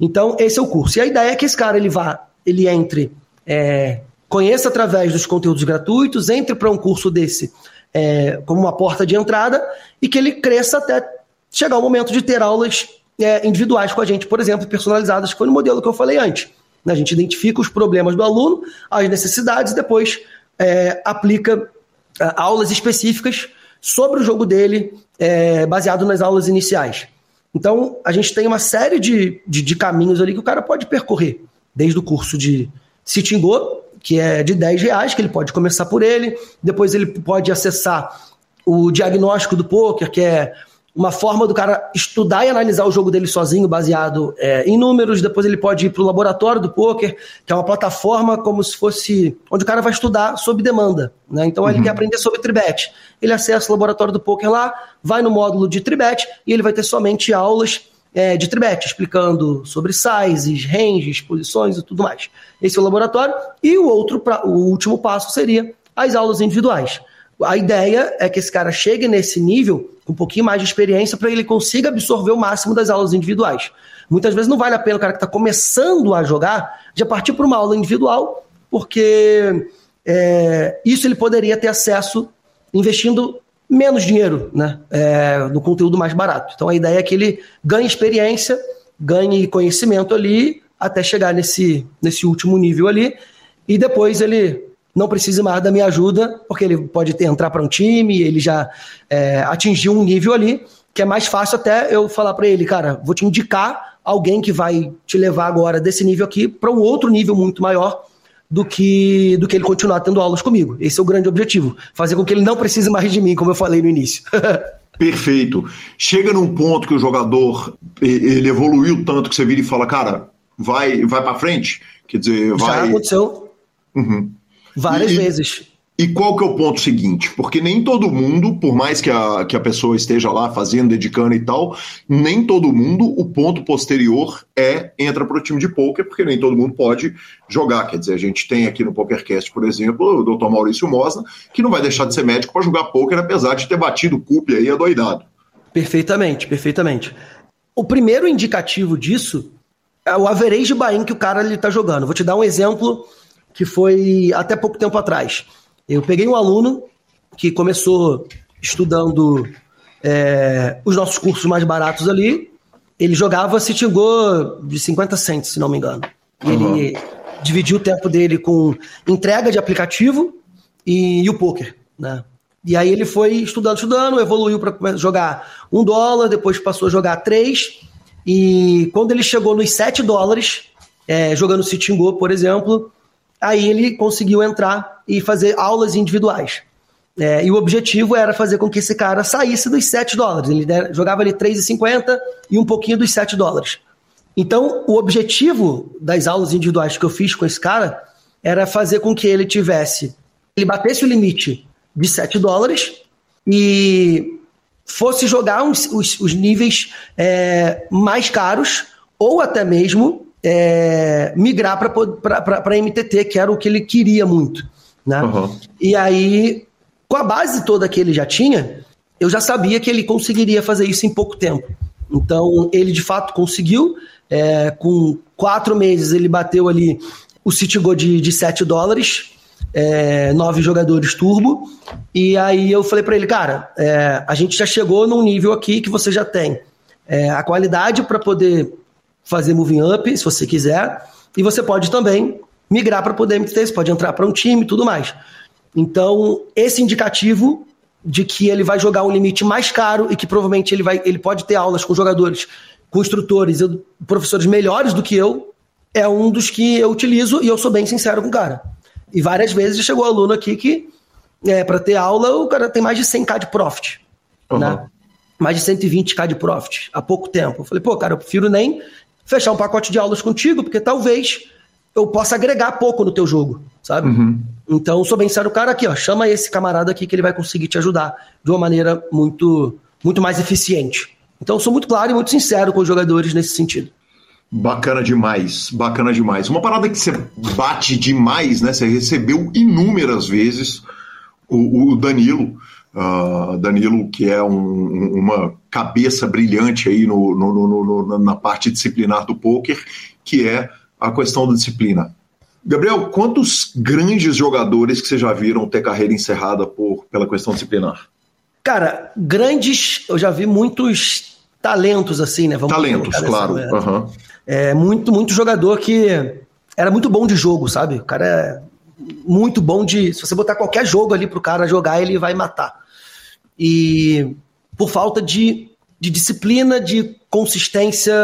Então, esse é o curso. E a ideia é que esse cara ele vá, ele entre, é, conheça através dos conteúdos gratuitos, entre para um curso desse é, como uma porta de entrada e que ele cresça até chegar o momento de ter aulas é, individuais com a gente, por exemplo, personalizadas, que foi no modelo que eu falei antes. Né? A gente identifica os problemas do aluno, as necessidades, e depois é, aplica é, aulas específicas sobre o jogo dele, é, baseado nas aulas iniciais. Então, a gente tem uma série de, de, de, caminhos ali que o cara pode percorrer, desde o curso de Sitting Go, que é de 10 reais, que ele pode começar por ele, depois ele pode acessar o diagnóstico do poker, que é uma forma do cara estudar e analisar o jogo dele sozinho, baseado é, em números. Depois ele pode ir para o laboratório do poker, que é uma plataforma como se fosse onde o cara vai estudar sob demanda. Né? Então uhum. ele quer aprender sobre tribet. Ele acessa o laboratório do poker lá, vai no módulo de tribet e ele vai ter somente aulas é, de tribet, explicando sobre sizes, ranges, posições e tudo mais. Esse é o laboratório. E o outro, pra, o último passo seria as aulas individuais. A ideia é que esse cara chegue nesse nível com um pouquinho mais de experiência para ele consiga absorver o máximo das aulas individuais. Muitas vezes não vale a pena o cara que está começando a jogar já partir para uma aula individual, porque é, isso ele poderia ter acesso investindo menos dinheiro né, é, no conteúdo mais barato. Então a ideia é que ele ganhe experiência, ganhe conhecimento ali, até chegar nesse, nesse último nível ali, e depois ele não precise mais da minha ajuda, porque ele pode ter, entrar para um time, ele já é, atingiu um nível ali, que é mais fácil até eu falar para ele, cara, vou te indicar alguém que vai te levar agora desse nível aqui para um outro nível muito maior do que do que ele continuar tendo aulas comigo. Esse é o grande objetivo, fazer com que ele não precise mais de mim, como eu falei no início. Perfeito. Chega num ponto que o jogador ele evoluiu tanto que você vira e fala, cara, vai vai para frente, quer dizer, vai. Já aconteceu. Uhum. Várias e, vezes. E qual que é o ponto seguinte? Porque nem todo mundo, por mais que a, que a pessoa esteja lá fazendo, dedicando e tal, nem todo mundo, o ponto posterior é entra para o time de poker, porque nem todo mundo pode jogar. Quer dizer, a gente tem aqui no PokerCast, por exemplo, o Dr. Maurício Mosna, que não vai deixar de ser médico para jogar poker, apesar de ter batido o cupe aí adoidado. Perfeitamente, perfeitamente. O primeiro indicativo disso é o average buy-in que o cara está jogando. Vou te dar um exemplo que foi até pouco tempo atrás. Eu peguei um aluno que começou estudando é, os nossos cursos mais baratos ali. Ele jogava City Go de 50 cents, se não me engano. Uhum. Ele dividiu o tempo dele com entrega de aplicativo e, e o poker, né? E aí ele foi estudando, estudando, evoluiu para jogar um dólar, depois passou a jogar três. E quando ele chegou nos sete dólares, é, jogando Go, por exemplo, Aí ele conseguiu entrar e fazer aulas individuais. É, e o objetivo era fazer com que esse cara saísse dos 7 dólares. Ele jogava ali 3,50 e um pouquinho dos 7 dólares. Então, o objetivo das aulas individuais que eu fiz com esse cara era fazer com que ele tivesse, ele batesse o limite de 7 dólares e fosse jogar os, os, os níveis é, mais caros ou até mesmo é, migrar para MTT, que era o que ele queria muito. Né? Uhum. E aí, com a base toda que ele já tinha, eu já sabia que ele conseguiria fazer isso em pouco tempo. Então, ele de fato conseguiu. É, com quatro meses, ele bateu ali o City Go de, de 7 dólares, é, nove jogadores turbo. E aí eu falei para ele, cara, é, a gente já chegou num nível aqui que você já tem é, a qualidade para poder fazer moving up, se você quiser, e você pode também migrar para poder MTT, você pode entrar para um time e tudo mais. Então, esse indicativo de que ele vai jogar um limite mais caro e que provavelmente ele, vai, ele pode ter aulas com jogadores, com instrutores e professores melhores do que eu, é um dos que eu utilizo e eu sou bem sincero com o cara. E várias vezes chegou aluno aqui que, é, para ter aula, o cara tem mais de 100k de profit. Uhum. Né? Mais de 120k de profit há pouco tempo. Eu falei, pô, cara, eu prefiro nem fechar um pacote de aulas contigo, porque talvez eu possa agregar pouco no teu jogo, sabe? Uhum. Então, sou bem sério, cara aqui, ó, chama esse camarada aqui que ele vai conseguir te ajudar de uma maneira muito, muito mais eficiente. Então, sou muito claro e muito sincero com os jogadores nesse sentido. Bacana demais, bacana demais. Uma parada que você bate demais, né? Você recebeu inúmeras vezes o, o Danilo Uh, Danilo, que é um, uma cabeça brilhante aí no, no, no, na parte disciplinar do poker, que é a questão da disciplina. Gabriel, quantos grandes jogadores que vocês já viram ter carreira encerrada por, pela questão disciplinar? Cara, grandes, eu já vi muitos talentos, assim, né? Vamos talentos, claro. Uhum. É, muito, muito jogador que era muito bom de jogo, sabe? O cara é muito bom de. Se você botar qualquer jogo ali pro cara jogar, ele vai matar. E por falta de, de disciplina, de consistência,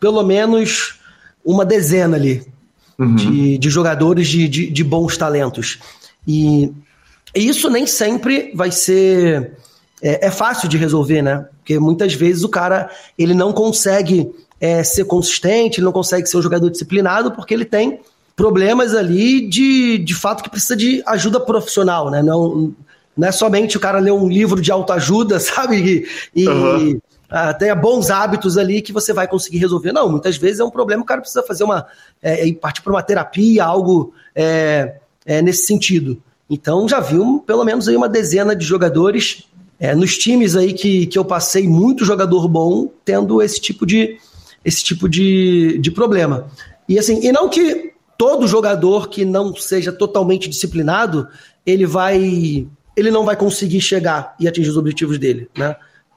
pelo menos uma dezena ali uhum. de, de, jogadores de, de, de, bons talentos. E isso nem sempre vai ser. É, é, fácil de resolver, né? Porque muitas vezes o cara ele não consegue é, ser consistente, ele não consegue ser um jogador disciplinado porque ele tem problemas ali de, de fato que precisa de ajuda profissional, né? Não, não é somente o cara ler um livro de autoajuda, sabe? E, uhum. uh, tenha bons hábitos ali que você vai conseguir resolver. Não, muitas vezes é um problema, o cara precisa fazer uma. É, partir para uma terapia, algo é, é, nesse sentido. Então já viu pelo menos aí uma dezena de jogadores é, nos times aí que, que eu passei muito jogador bom tendo esse tipo de esse tipo de, de problema. E assim, e não que todo jogador que não seja totalmente disciplinado, ele vai ele não vai conseguir chegar e atingir os objetivos dele, né?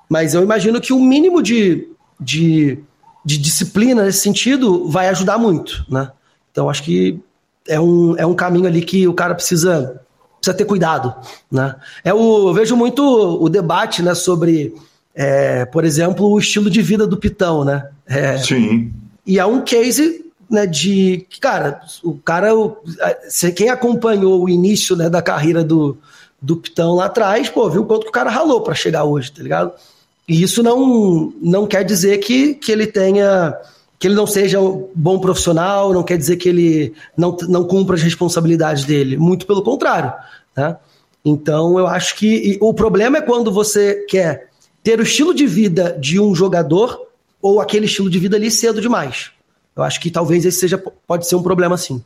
Mas eu imagino que o mínimo de, de, de disciplina nesse sentido vai ajudar muito, né? Então acho que é um, é um caminho ali que o cara precisa, precisa ter cuidado, né? É o, eu vejo muito o debate, né, sobre, é, por exemplo, o estilo de vida do Pitão, né? É, Sim. E é um case né, de cara, o cara, quem acompanhou o início né, da carreira do, do Pitão lá atrás, pô, viu quanto que o cara ralou para chegar hoje, tá ligado? E isso não, não quer dizer que, que ele tenha que ele não seja um bom profissional, não quer dizer que ele não, não cumpra as responsabilidades dele. Muito pelo contrário. Né? Então, eu acho que o problema é quando você quer ter o estilo de vida de um jogador ou aquele estilo de vida ali cedo demais. Eu acho que talvez esse seja, pode ser um problema sim.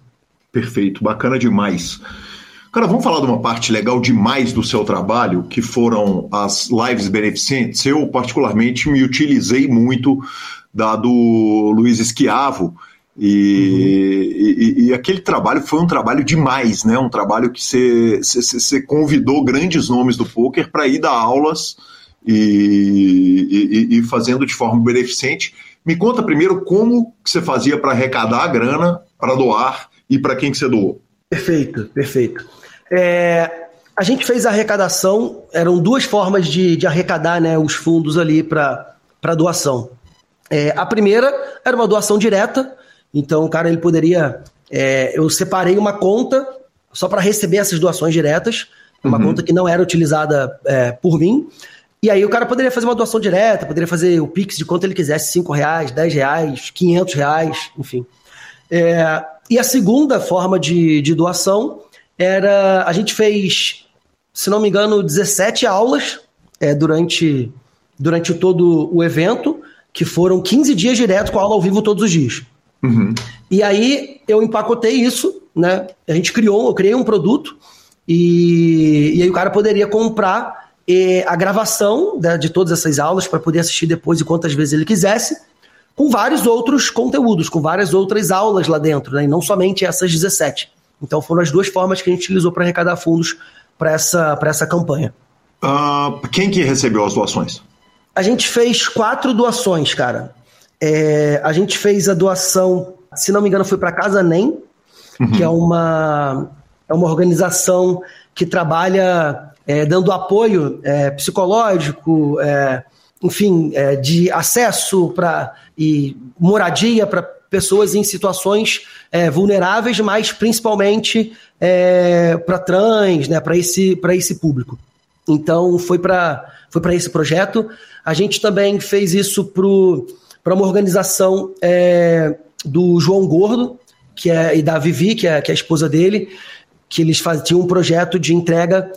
Perfeito, bacana demais. Cara, vamos falar de uma parte legal demais do seu trabalho, que foram as lives beneficentes. Eu, particularmente, me utilizei muito da do Luiz Esquiavo. E, uhum. e, e, aquele trabalho foi um trabalho demais, né? Um trabalho que você convidou grandes nomes do poker para ir dar aulas e, e, fazendo de forma beneficente. Me conta primeiro como você fazia para arrecadar a grana para doar e para quem que você doou. Perfeito, perfeito. É, a gente fez a arrecadação, eram duas formas de, de arrecadar né, os fundos ali para doação. É, a primeira era uma doação direta, então o cara ele poderia. É, eu separei uma conta só para receber essas doações diretas, uma uhum. conta que não era utilizada é, por mim. E aí o cara poderia fazer uma doação direta, poderia fazer o Pix de quanto ele quisesse, 5 reais, 10 reais, 500 reais, enfim. É, e a segunda forma de, de doação era a gente fez, se não me engano, 17 aulas é, durante, durante todo o evento, que foram 15 dias direto com aula ao vivo todos os dias. Uhum. E aí eu empacotei isso, né? A gente criou, eu criei um produto e, e aí o cara poderia comprar e, a gravação de, de todas essas aulas para poder assistir depois e quantas vezes ele quisesse, com vários outros conteúdos, com várias outras aulas lá dentro, né? E não somente essas 17. Então foram as duas formas que a gente utilizou para arrecadar fundos para essa, essa campanha. Uh, quem que recebeu as doações? A gente fez quatro doações, cara. É, a gente fez a doação, se não me engano, foi para Casa NEM, uhum. que é uma, é uma organização que trabalha é, dando apoio é, psicológico, é, enfim, é, de acesso para e moradia para pessoas em situações é, vulneráveis, mas principalmente é, para trans, né, para esse, esse público. Então, foi para foi esse projeto. A gente também fez isso para uma organização é, do João Gordo, que é, e da Vivi, que é, que é a esposa dele, que eles faziam um projeto de entrega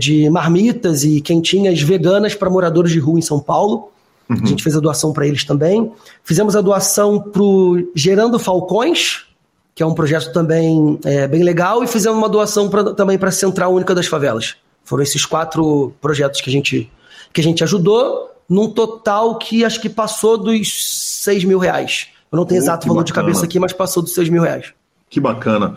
de marmitas e quentinhas veganas para moradores de rua em São Paulo. Uhum. A gente fez a doação para eles também. Fizemos a doação para o Gerando Falcões, que é um projeto também é, bem legal, e fizemos uma doação pra, também para a Central Única das Favelas. Foram esses quatro projetos que a gente, que a gente ajudou, num total que acho que passou dos 6 mil reais. Eu não tenho oh, exato valor bacana. de cabeça aqui, mas passou dos 6 mil reais. Que bacana.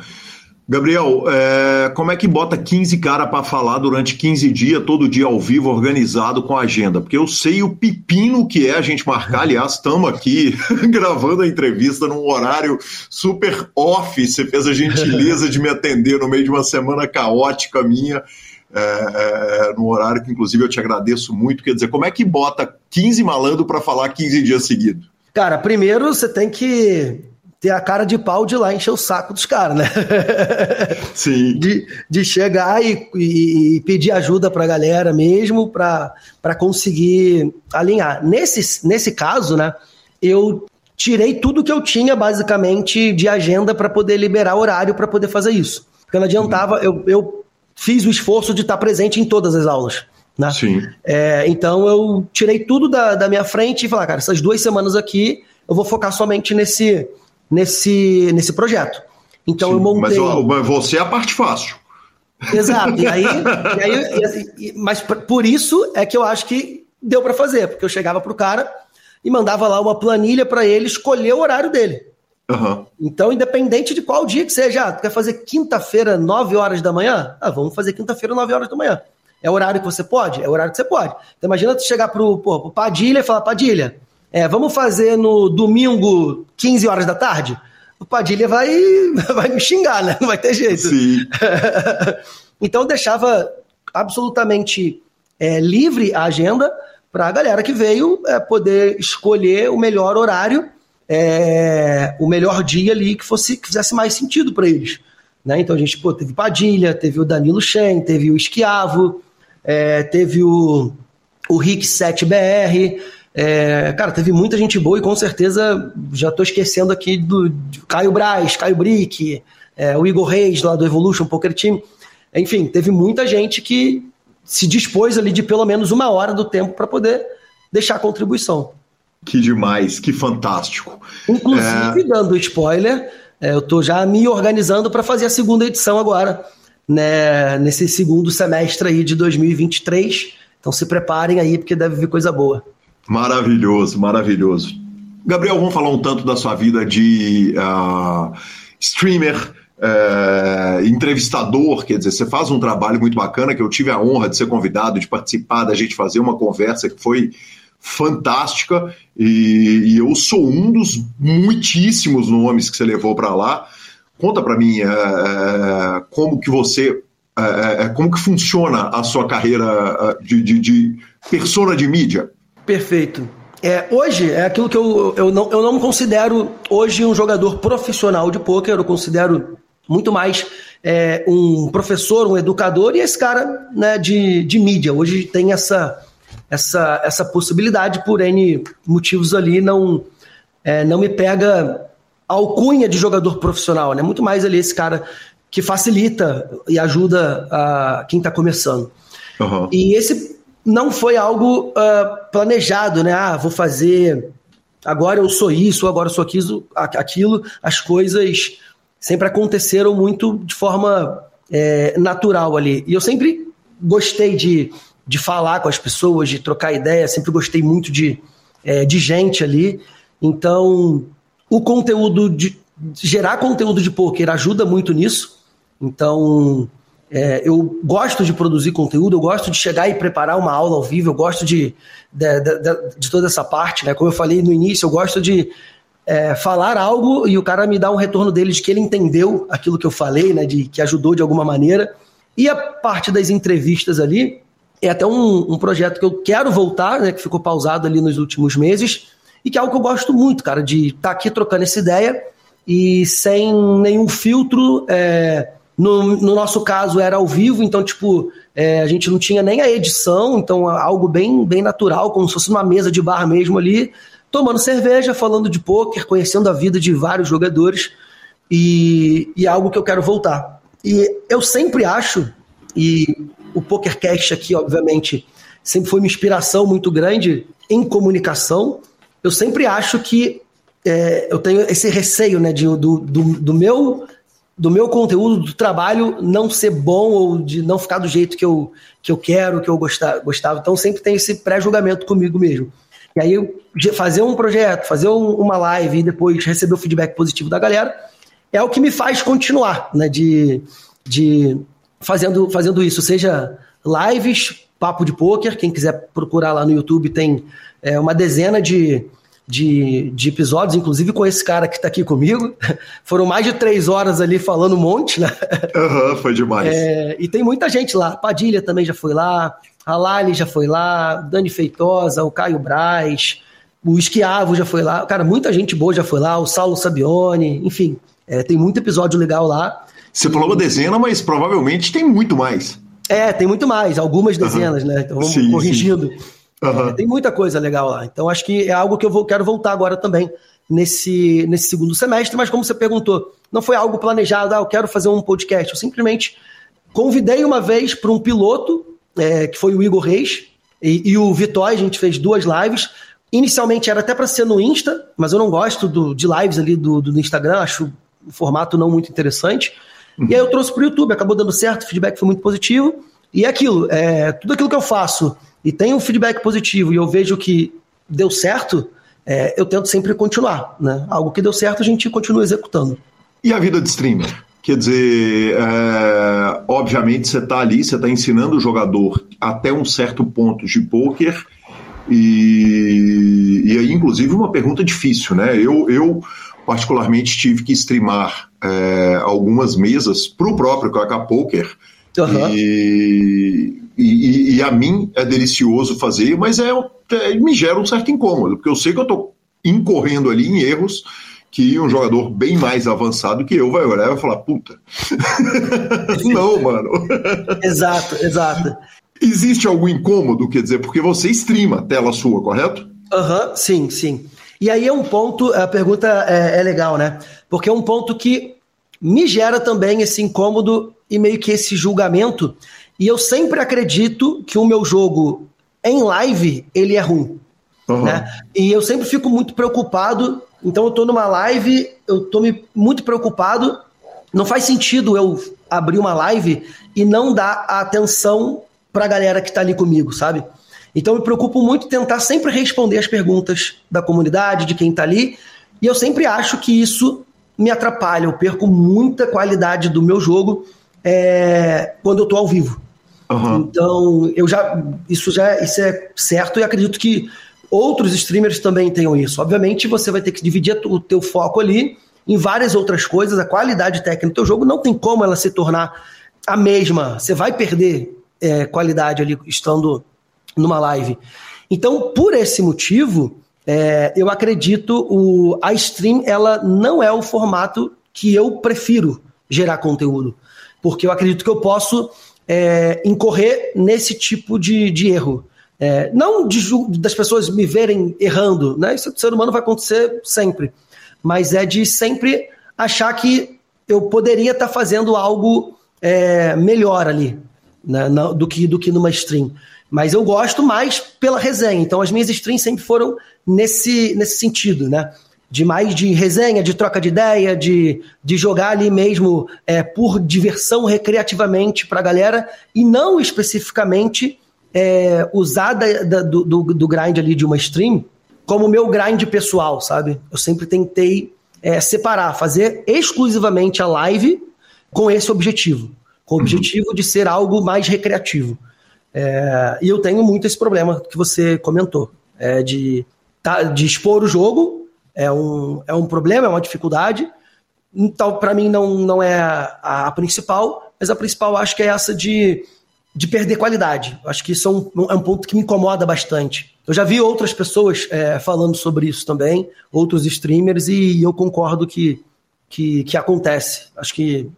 Gabriel, é, como é que bota 15 cara para falar durante 15 dias, todo dia ao vivo, organizado com a agenda? Porque eu sei o pepino que é a gente marcar. Aliás, estamos aqui gravando a entrevista num horário super off. Você fez a gentileza de me atender no meio de uma semana caótica minha. É, é, no horário que, inclusive, eu te agradeço muito. Quer dizer, como é que bota 15 malandro para falar 15 dias seguidos? Cara, primeiro você tem que ter a cara de pau de lá encher o saco dos caras, né? Sim. De, de chegar e, e, e pedir ajuda pra galera mesmo, pra, pra conseguir alinhar. Nesse, nesse caso, né, eu tirei tudo que eu tinha, basicamente, de agenda para poder liberar horário para poder fazer isso. Porque não adiantava, uhum. eu, eu fiz o esforço de estar presente em todas as aulas. Né? Sim. É, então eu tirei tudo da, da minha frente e falei, ah, cara, essas duas semanas aqui eu vou focar somente nesse nesse, nesse projeto. Então Sim, eu montei. Mas você é a parte fácil. Exato. E aí, e aí e, assim, mas por isso é que eu acho que deu para fazer, porque eu chegava pro cara e mandava lá uma planilha para ele escolher o horário dele. Uhum. Então, independente de qual dia que seja, ah, tu quer fazer quinta-feira, 9 horas da manhã? Ah, vamos fazer quinta-feira, 9 horas da manhã. É o horário que você pode? É o horário que você pode. Então, imagina tu chegar pro, pô, pro Padilha e falar, Padilha, é, vamos fazer no domingo, 15 horas da tarde? O Padilha vai, vai me xingar, né? Não vai ter jeito. Sim. então eu deixava absolutamente é, livre a agenda para a galera que veio é, poder escolher o melhor horário, é, o melhor dia ali que fosse que fizesse mais sentido para eles. Né? Então a gente pô, teve Padilha, teve o Danilo Shen, teve o Esquiavo, é, teve o, o Rick 7BR, é, cara, teve muita gente boa e com certeza já estou esquecendo aqui do, Caio Braz, Caio Brick, é, o Igor Reis lá do Evolution Poker Team. Enfim, teve muita gente que se dispôs ali de pelo menos uma hora do tempo para poder deixar a contribuição. Que demais, que fantástico. Inclusive, é... dando spoiler, é, eu estou já me organizando para fazer a segunda edição agora, né, nesse segundo semestre aí de 2023. Então se preparem aí, porque deve vir coisa boa. Maravilhoso, maravilhoso. Gabriel, vamos falar um tanto da sua vida de uh, streamer, uh, entrevistador, quer dizer, você faz um trabalho muito bacana que eu tive a honra de ser convidado, de participar, da gente fazer uma conversa que foi fantástica e, e eu sou um dos muitíssimos nomes que você levou para lá. Conta para mim uh, como que você como que funciona a sua carreira de, de, de persona de mídia? Perfeito. É, hoje é aquilo que eu, eu, não, eu não considero hoje um jogador profissional de pôquer, eu considero muito mais é, um professor, um educador e esse cara né, de, de mídia. Hoje tem essa, essa, essa possibilidade, por N motivos ali, não, é, não me pega alcunha de jogador profissional, né? Muito mais ali esse cara que facilita e ajuda a quem está começando. Uhum. E esse não foi algo uh, planejado, né? Ah, vou fazer. Agora eu sou isso, agora eu sou aquilo. As coisas sempre aconteceram muito de forma é, natural ali. E eu sempre gostei de, de falar com as pessoas, de trocar ideia, sempre gostei muito de, é, de gente ali. Então, o conteúdo de gerar conteúdo de poker ajuda muito nisso. Então, é, eu gosto de produzir conteúdo, eu gosto de chegar e preparar uma aula ao vivo, eu gosto de, de, de, de toda essa parte, né? Como eu falei no início, eu gosto de é, falar algo e o cara me dá um retorno dele de que ele entendeu aquilo que eu falei, né? De que ajudou de alguma maneira. E a parte das entrevistas ali é até um, um projeto que eu quero voltar, né? Que ficou pausado ali nos últimos meses e que é algo que eu gosto muito, cara, de estar tá aqui trocando essa ideia e sem nenhum filtro. É, no, no, nosso caso era ao vivo, então, tipo, é, a gente não tinha nem a edição, então algo bem, bem natural, como se fosse uma mesa de bar mesmo ali, tomando cerveja, falando de pôquer, conhecendo a vida de vários jogadores, e, e é algo que eu quero voltar. E eu sempre acho, e o PokerCast aqui, obviamente, sempre foi uma inspiração muito grande em comunicação, eu sempre acho que é, eu tenho esse receio né, de, do, do, do meu do meu conteúdo, do trabalho não ser bom ou de não ficar do jeito que eu, que eu quero, que eu gostava. Então sempre tem esse pré-julgamento comigo mesmo. E aí fazer um projeto, fazer um, uma live e depois receber o feedback positivo da galera é o que me faz continuar, né? De, de fazendo, fazendo isso, seja lives, papo de poker, quem quiser procurar lá no YouTube tem é, uma dezena de, de, de, episódios, inclusive com esse cara que está aqui comigo. Foram mais de três horas ali falando um monte, né? Uhum, foi demais. É, e tem muita gente lá. Padilha também já foi lá, a Lali já foi lá, Dani Feitosa, o Caio Braz, o Esquiavo já foi lá. Cara, muita gente boa já foi lá, o Saulo Sabione, enfim. É, tem muito episódio legal lá. Você falou uma dezena, mas provavelmente tem muito mais. É, tem muito mais, algumas dezenas, uhum. né? Então vamos sim, corrigindo. Sim. Uhum. Tem muita coisa legal lá. Então acho que é algo que eu vou, quero voltar agora também nesse, nesse segundo semestre, mas como você perguntou, não foi algo planejado, ah, eu quero fazer um podcast. Eu simplesmente convidei uma vez para um piloto, é, que foi o Igor Reis, e, e o Vitória, a gente fez duas lives. Inicialmente era até para ser no Insta, mas eu não gosto do, de lives ali do, do Instagram, acho o formato não muito interessante. Uhum. E aí eu trouxe para o YouTube, acabou dando certo, o feedback foi muito positivo. E é aquilo, é, tudo aquilo que eu faço e tem um feedback positivo e eu vejo que deu certo, é, eu tento sempre continuar. Né? Algo que deu certo, a gente continua executando. E a vida de streamer? Quer dizer, é, obviamente você está ali, você está ensinando o jogador até um certo ponto de poker. E, e aí, inclusive, uma pergunta difícil, né? Eu, eu particularmente tive que streamar é, algumas mesas para o próprio Kaká Poker. Uhum. E, e, e, a mim é delicioso fazer, mas é, é, me gera um certo incômodo, porque eu sei que eu estou incorrendo ali em erros que um jogador bem mais avançado que eu vai olhar e vai falar, puta. Não, mano. exato, exato. Existe algum incômodo, quer dizer, porque você streama tela sua, correto? Aham, uhum, sim, sim. E aí é um ponto, a pergunta é, é legal, né? Porque é um ponto que me gera também esse incômodo e meio que esse julgamento. E eu sempre acredito que o meu jogo em live ele é ruim. Uhum. Né? E eu sempre fico muito preocupado. Então eu tô numa live, eu tô me, muito preocupado. Não faz sentido eu abrir uma live e não dar a atenção pra galera que tá ali comigo, sabe? Então eu me preocupo muito tentar sempre responder as perguntas da comunidade, de quem está ali, e eu sempre acho que isso me atrapalha, eu perco muita qualidade do meu jogo é, quando eu estou ao vivo. Uhum. Então, eu já isso já isso é certo e acredito que outros streamers também tenham isso. Obviamente, você vai ter que dividir o teu foco ali em várias outras coisas. A qualidade técnica do teu jogo não tem como ela se tornar a mesma. Você vai perder é, qualidade ali estando numa live. Então, por esse motivo, é, eu acredito o, a stream ela não é o formato que eu prefiro gerar conteúdo, porque eu acredito que eu posso é, incorrer nesse tipo de, de erro. É, não de, das pessoas me verem errando, né? Isso do ser humano vai acontecer sempre, mas é de sempre achar que eu poderia estar tá fazendo algo é, melhor ali né? do, que, do que numa stream. Mas eu gosto mais pela resenha. Então as minhas streams sempre foram nesse, nesse sentido, né? De mais de resenha, de troca de ideia, de, de jogar ali mesmo é, por diversão recreativamente para a galera e não especificamente é, usar da, da, do, do grind ali de uma stream como meu grind pessoal, sabe? Eu sempre tentei é, separar, fazer exclusivamente a live com esse objetivo, com o uhum. objetivo de ser algo mais recreativo. É, e eu tenho muito esse problema que você comentou, é, de, tá, de expor o jogo, é um, é um problema, é uma dificuldade. Então, para mim, não, não é a, a, principal, mas a principal acho que é essa de, de perder qualidade. Acho que isso é um, é um ponto que me incomoda bastante. Eu já vi outras pessoas é, falando sobre isso também, outros streamers, e eu concordo que, que, que acontece. Acho que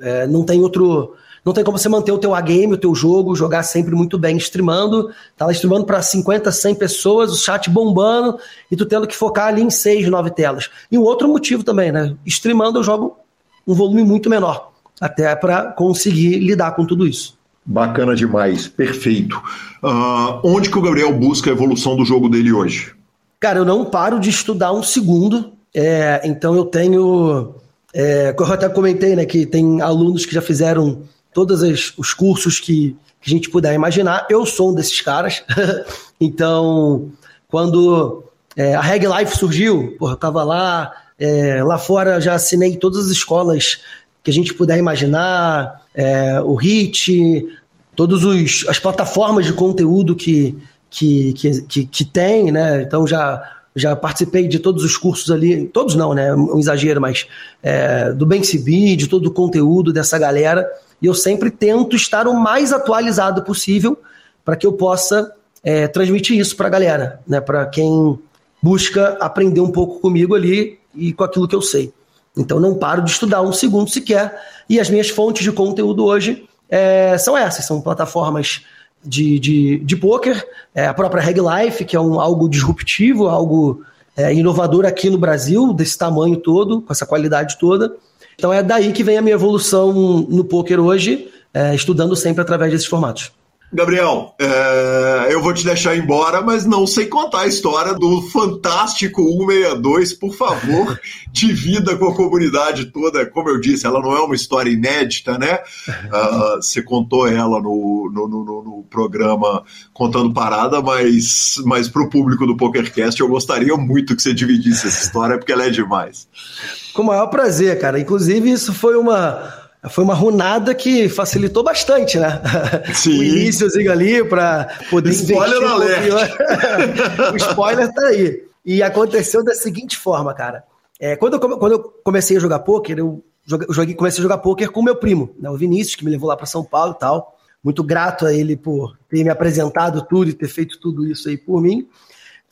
é, não tem outro não tem como você manter o teu A-game, o teu jogo, jogar sempre muito bem streamando. Tá lá streamando para 50, 100 pessoas, o chat bombando e tu tendo que focar ali em 6, 9 telas. E um outro motivo também, né? Streamando eu jogo um volume muito menor, até para conseguir lidar com tudo isso. Bacana demais, perfeito. Uh, onde que o Gabriel busca a evolução do jogo dele hoje? Cara, eu não paro de estudar um segundo. É, então eu tenho. É, eu até comentei, né, que tem alunos que já fizeram todos os cursos que, que, a gente puder imaginar. Eu sou um desses caras. então, quando é, a Reg Life surgiu, porra, eu tava lá É, lá fora já assinei todas as escolas que a gente puder imaginar, é, o HIT, todas as plataformas de conteúdo que, que, que, que, que tem, né? Então já já participei de todos os cursos ali, todos não, né? Um exagero, mas é, do BenCB, de todo o conteúdo dessa galera. E eu sempre tento estar o mais atualizado possível para que eu possa é, transmitir isso para a galera, né? Para quem busca aprender um pouco comigo ali e com aquilo que eu sei. Então não paro de estudar um segundo sequer. E as minhas fontes de conteúdo hoje é, são essas, são plataformas de, de, de poker, é, a própria Reg Life, que é um, algo disruptivo, algo é, inovador aqui no Brasil, desse tamanho todo, com essa qualidade toda. Então é daí que vem a minha evolução no poker hoje, é, estudando sempre através desses formatos. Gabriel, é, eu vou te deixar embora, mas não sei contar a história do fantástico 162. Por favor, divida com a comunidade toda. Como eu disse, ela não é uma história inédita, né? Uh, você contou ela no, no, no, no, programa Contando Parada, mas, mas para o público do PokerCast eu gostaria muito que você dividisse essa história, porque ela é demais. Com o maior prazer, cara. Inclusive, isso foi uma foi uma runada que facilitou bastante, né? Sim. o iníciozinho ali para poder spoiler investir. Um o spoiler tá aí. E aconteceu da seguinte forma, cara. É, quando, eu, quando eu comecei a jogar pôquer, eu joguei, comecei a jogar pôquer com meu primo, né, o Vinícius, que me levou lá para São Paulo e tal. Muito grato a ele por ter me apresentado tudo e ter feito tudo isso aí por mim.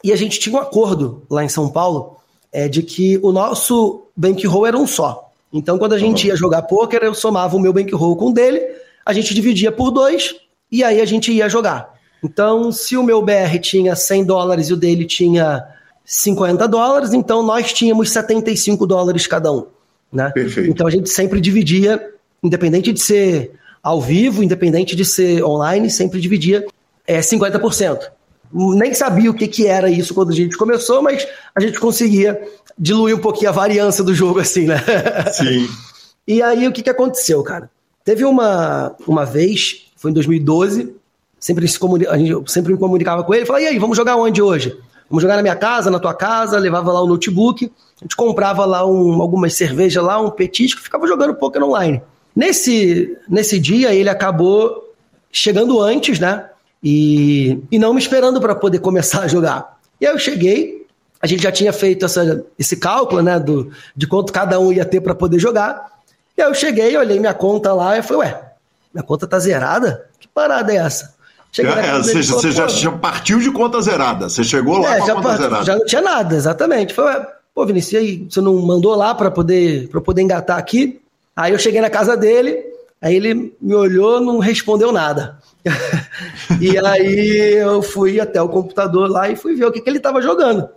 E a gente tinha um acordo lá em São Paulo é, de que o nosso bankroll era um só. Então, quando a gente ia jogar pôquer, eu somava o meu bankroll com o dele, a gente dividia por dois e aí a gente ia jogar. Então, se o meu BR tinha 100 dólares e o dele tinha 50 dólares, então nós tínhamos 75 dólares cada um. Né? Perfeito. Então a gente sempre dividia, independente de ser ao vivo, independente de ser online, sempre dividia é, 50%. Nem sabia o que, que era isso quando a gente começou, mas a gente conseguia diluir um pouquinho a variância do jogo, assim, né? Sim. e aí, o que, que aconteceu, cara? Teve uma, uma vez, foi em 2012, sempre, se comuni... a gente, sempre me comunicava com ele, falava, e aí, vamos jogar onde hoje? Vamos jogar na minha casa, na tua casa, levava lá o notebook, a gente comprava lá um, algumas cervejas lá, um petisco, ficava jogando poker online. Nesse, nesse dia, ele acabou chegando antes, né? E, e não me esperando para poder começar a jogar. E aí eu cheguei, a gente já tinha feito essa, esse cálculo, né, do, de quanto cada um ia ter para poder jogar. E aí eu cheguei, olhei minha conta lá e falei, ué, minha conta tá zerada? Que parada é essa? Cheguei é, seja, você já, já, partiu de conta zerada, você chegou lá é, com a conta part... zerada. Já não tinha nada, exatamente. Falei, ué, pô, Vinícius, aí, você não mandou lá para poder, poder engatar aqui? Aí eu cheguei na casa dele, aí ele me olhou, não respondeu nada. e aí eu fui até o computador lá e fui ver o que, que ele estava jogando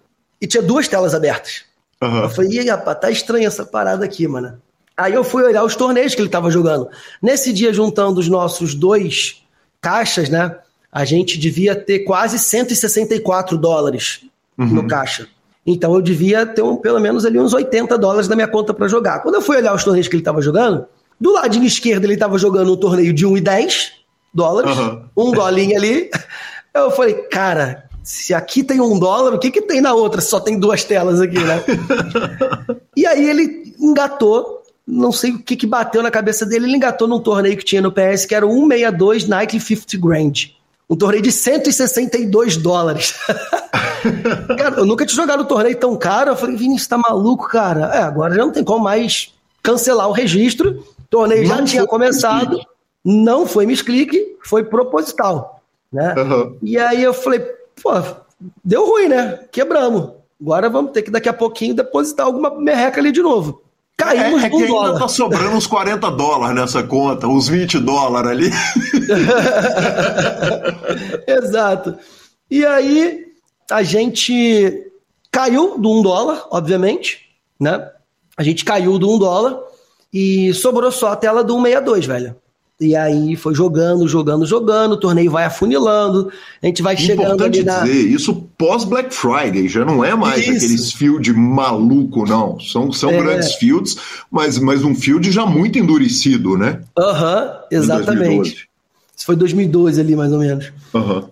e tinha duas telas abertas. Uhum. Eu falei, ih, rapaz, tá estranha essa parada aqui, mano. Aí eu fui olhar os torneios que ele tava jogando. Nesse dia, juntando os nossos dois caixas, né? A gente devia ter quase 164 dólares uhum. no caixa. Então eu devia ter um, pelo menos ali uns 80 dólares na minha conta para jogar. Quando eu fui olhar os torneios que ele tava jogando, do ladinho esquerdo ele tava jogando um torneio de 1,10 dólares, uhum. um dolinho ali. Eu falei, cara, se aqui tem um dólar, o que, que tem na outra? Só tem duas telas aqui, né? e aí ele engatou, não sei o que, que bateu na cabeça dele, ele engatou num torneio que tinha no PS, que era o 162 Nightly 50 Grand. Um torneio de 162 dólares. cara, eu nunca tinha jogado um torneio tão caro. Eu falei, Vinícius, tá maluco, cara? É, agora já não tem como mais cancelar o registro. O torneio não já tinha começado. Não foi misclick, foi proposital. Né? Uhum. E aí eu falei, pô, deu ruim, né? Quebramos. Agora vamos ter que daqui a pouquinho depositar alguma merreca ali de novo. Caímos é, é que ainda dólar. tá sobrando uns 40 dólares nessa conta, uns 20 dólares ali. Exato. E aí a gente caiu do 1 dólar, obviamente, né? A gente caiu do 1 dólar e sobrou só a tela do 162, velho. E aí foi jogando, jogando, jogando, o torneio vai afunilando, a gente vai chegando Importante na... dizer, isso pós Black Friday, já não é mais isso. aqueles field maluco, não. São, são é. grandes fields, mas, mas um field já muito endurecido, né? Aham, exatamente. Isso foi 2012 ali, mais ou menos.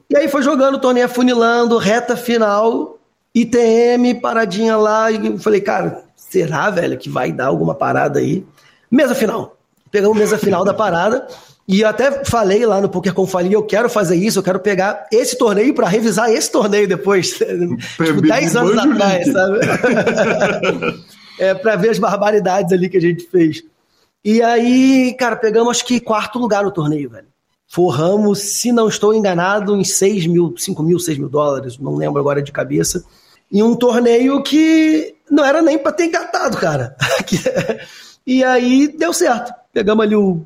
E aí foi jogando, o torneio afunilando, reta final, ITM, paradinha lá, e eu falei, cara, será, velho, que vai dar alguma parada aí? Mesa final. Pegamos mesa final da parada. E eu até falei lá no Poker Confali, eu quero fazer isso, eu quero pegar esse torneio para revisar esse torneio depois. tipo, 10 anos atrás, sabe? é, para ver as barbaridades ali que a gente fez. E aí, cara, pegamos acho que quarto lugar no torneio, velho. Forramos, se não estou enganado, em 6 mil, 5 mil, 6 mil dólares, não lembro agora de cabeça. Em um torneio que não era nem para ter engatado, cara. e aí deu certo. Pegamos ali o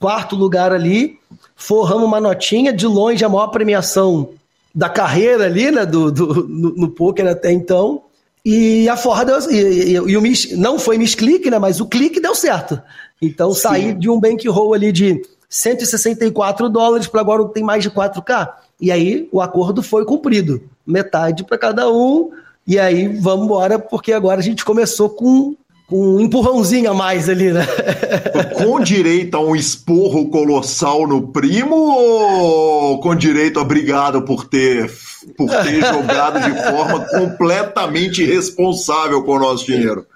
quarto lugar ali, forramos uma notinha, de longe a maior premiação da carreira ali, né, do, do no, no poker até então. E a forra deu, e, e, e o miss, não foi misclick, né, mas o clique deu certo. Então Sim. saí de um bankroll ali de 164 dólares para agora tem mais de 4K. E aí o acordo foi cumprido. Metade para cada um. E aí vamos embora, porque agora a gente começou com com um empurrãozinho a mais ali, né? com direito a um esporro colossal no primo ou com direito a obrigado por ter, por ter jogado de forma completamente irresponsável com o nosso dinheiro?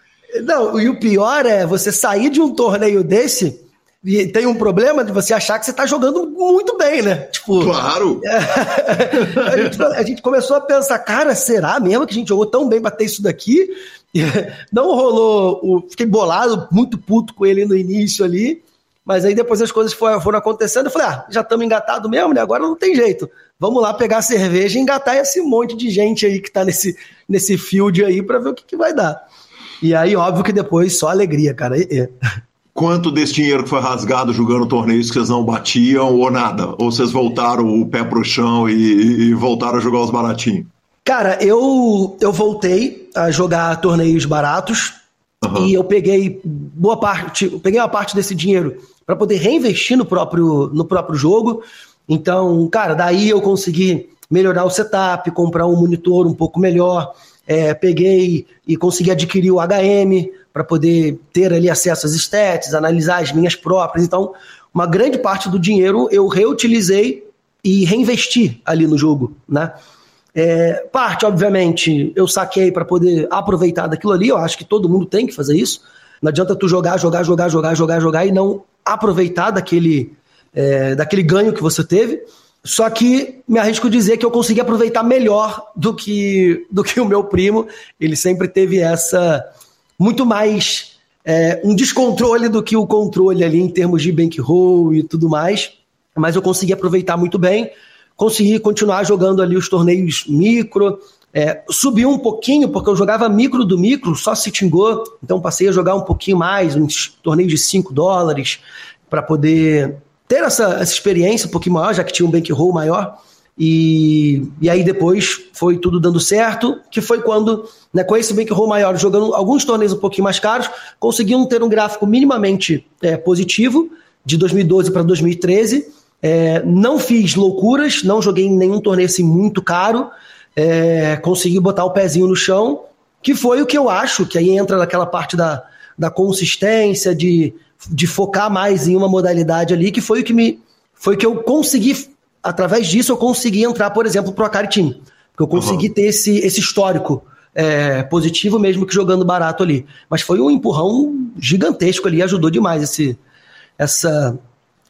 Não, e o pior é você sair de um torneio desse e tem um problema de você achar que você está jogando muito bem, né? Tipo, claro! a, gente, a, gente, começou a pensar, cara, será mesmo que a gente jogou tão bem para ter isso daqui? Não rolou. O, fiquei bolado, muito puto com ele no início ali. Mas aí depois as coisas foram, acontecendo. Eu falei, ah, já estamos engatados mesmo, né? Agora não tem jeito. Vamos lá pegar a cerveja e engatar esse monte de gente aí que está nesse, nesse field aí para ver o que, que vai dar. E aí, óbvio que depois só alegria, cara. E, Quanto desse dinheiro que foi rasgado jogando torneios que vocês não batiam ou nada? Ou vocês voltaram o pé pro chão e, e voltaram a jogar os baratinhos? Cara, eu, eu voltei a jogar torneios baratos uhum. e eu peguei boa parte, peguei uma parte desse dinheiro para poder reinvestir no próprio, no próprio jogo. Então, cara, daí eu consegui melhorar o setup, comprar um monitor um pouco melhor. É, peguei e consegui adquirir o HM para poder ter ali acesso às stats, analisar as minhas próprias. Então, uma grande parte do dinheiro eu reutilizei e reinvesti ali no jogo, né? É, parte, obviamente, eu saquei para poder aproveitar daquilo ali. Eu acho que todo mundo tem que fazer isso. Não adianta tu jogar, jogar, jogar, jogar, jogar, jogar e não aproveitar daquele, é, daquele ganho que você teve. Só que me arrisco dizer que eu consegui aproveitar melhor do que, do que o meu primo. Ele sempre teve essa. muito mais. É, um descontrole do que o controle ali em termos de bankroll e tudo mais. Mas eu consegui aproveitar muito bem consegui continuar jogando ali os torneios micro. É, subiu um pouquinho, porque eu jogava micro do micro, só se tingou, então passei a jogar um pouquinho mais, uns torneios de 5 dólares, para poder ter essa, essa experiência um pouquinho maior, já que tinha um bankroll maior. E, e aí depois foi tudo dando certo, que foi quando, né, com esse bankroll maior, jogando alguns torneios um pouquinho mais caros, conseguiam ter um gráfico minimamente é, positivo, de 2012 para 2013, é, não fiz loucuras, não joguei em nenhum torneio assim muito caro. É, consegui botar o pezinho no chão, que foi o que eu acho, que aí entra naquela parte da, da consistência, de, de focar mais em uma modalidade ali, que foi o que me. Foi que eu consegui, através disso, eu consegui entrar, por exemplo, pro Akari Team. Porque eu consegui uhum. ter esse, esse histórico é, positivo, mesmo que jogando barato ali. Mas foi um empurrão gigantesco ali, ajudou demais esse, essa,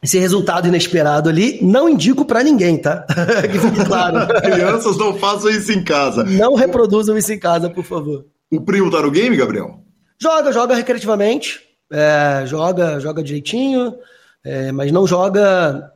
esse resultado inesperado ali. Não indico para ninguém, tá? que fique claro. Crianças não façam isso em casa. Não reproduzam isso em casa, por favor. O primo tá no game, Gabriel? Joga, joga recreativamente. É, joga, joga direitinho, é, mas não joga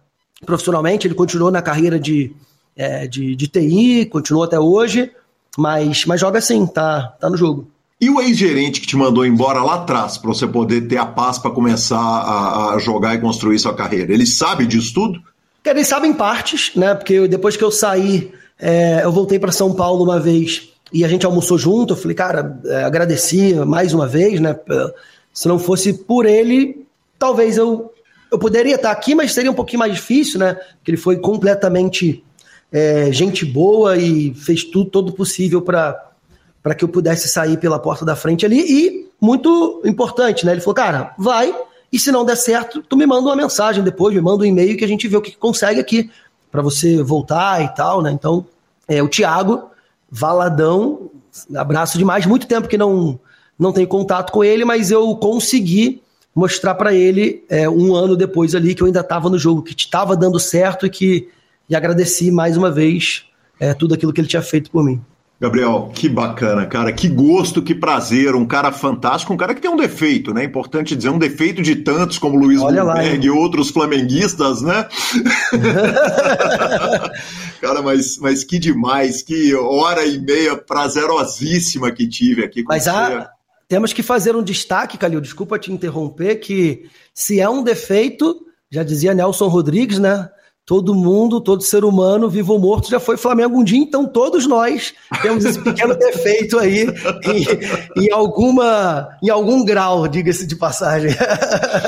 profissionalmente. Ele continuou na carreira de, é, de, de TI, continuou até hoje, mas, mas joga sim, tá, tá no jogo. E o ex-gerente que te mandou embora lá atrás para você poder ter a paz para começar a, a, jogar e construir sua carreira? Ele sabe disso tudo? Ele sabe em partes, né? Porque depois que eu saí, é, eu voltei para São Paulo uma vez e a gente almoçou junto. Eu falei, cara, é, agradeci mais uma vez, né? Se não fosse por ele, talvez eu, eu poderia estar aqui, mas seria um pouquinho mais difícil, né? Porque ele foi completamente é, gente boa e fez tudo todo possível para para que eu pudesse sair pela porta da frente ali. E, muito importante, né? Ele falou, cara, vai, e se não der certo, tu me manda uma mensagem depois, me manda um e-mail que a gente vê o que consegue aqui para você voltar e tal, né? Então, é, o Thiago, Valadão, abraço demais, muito tempo que não não tenho contato com ele, mas eu consegui mostrar para ele é, um ano depois ali que eu ainda estava no jogo, que estava dando certo e que e agradeci mais uma vez é, tudo aquilo que ele tinha feito por mim. Gabriel, que bacana, cara. Que gosto, que prazer. Um cara fantástico, um cara que tem um defeito, né? Importante dizer, um defeito de tantos como Luiz Bloomberg e outros flamenguistas, né? cara, mas, mas que demais, que hora e meia prazerosíssima que tive aqui com mas você. Há, temos que fazer um destaque, Calil, desculpa te interromper, que se é um defeito, já dizia Nelson Rodrigues, né? Todo mundo, todo ser humano, vivo ou morto, já foi Flamengo um dia, então todos nós temos esse pequeno defeito aí em, em, alguma, em algum grau, diga-se de passagem.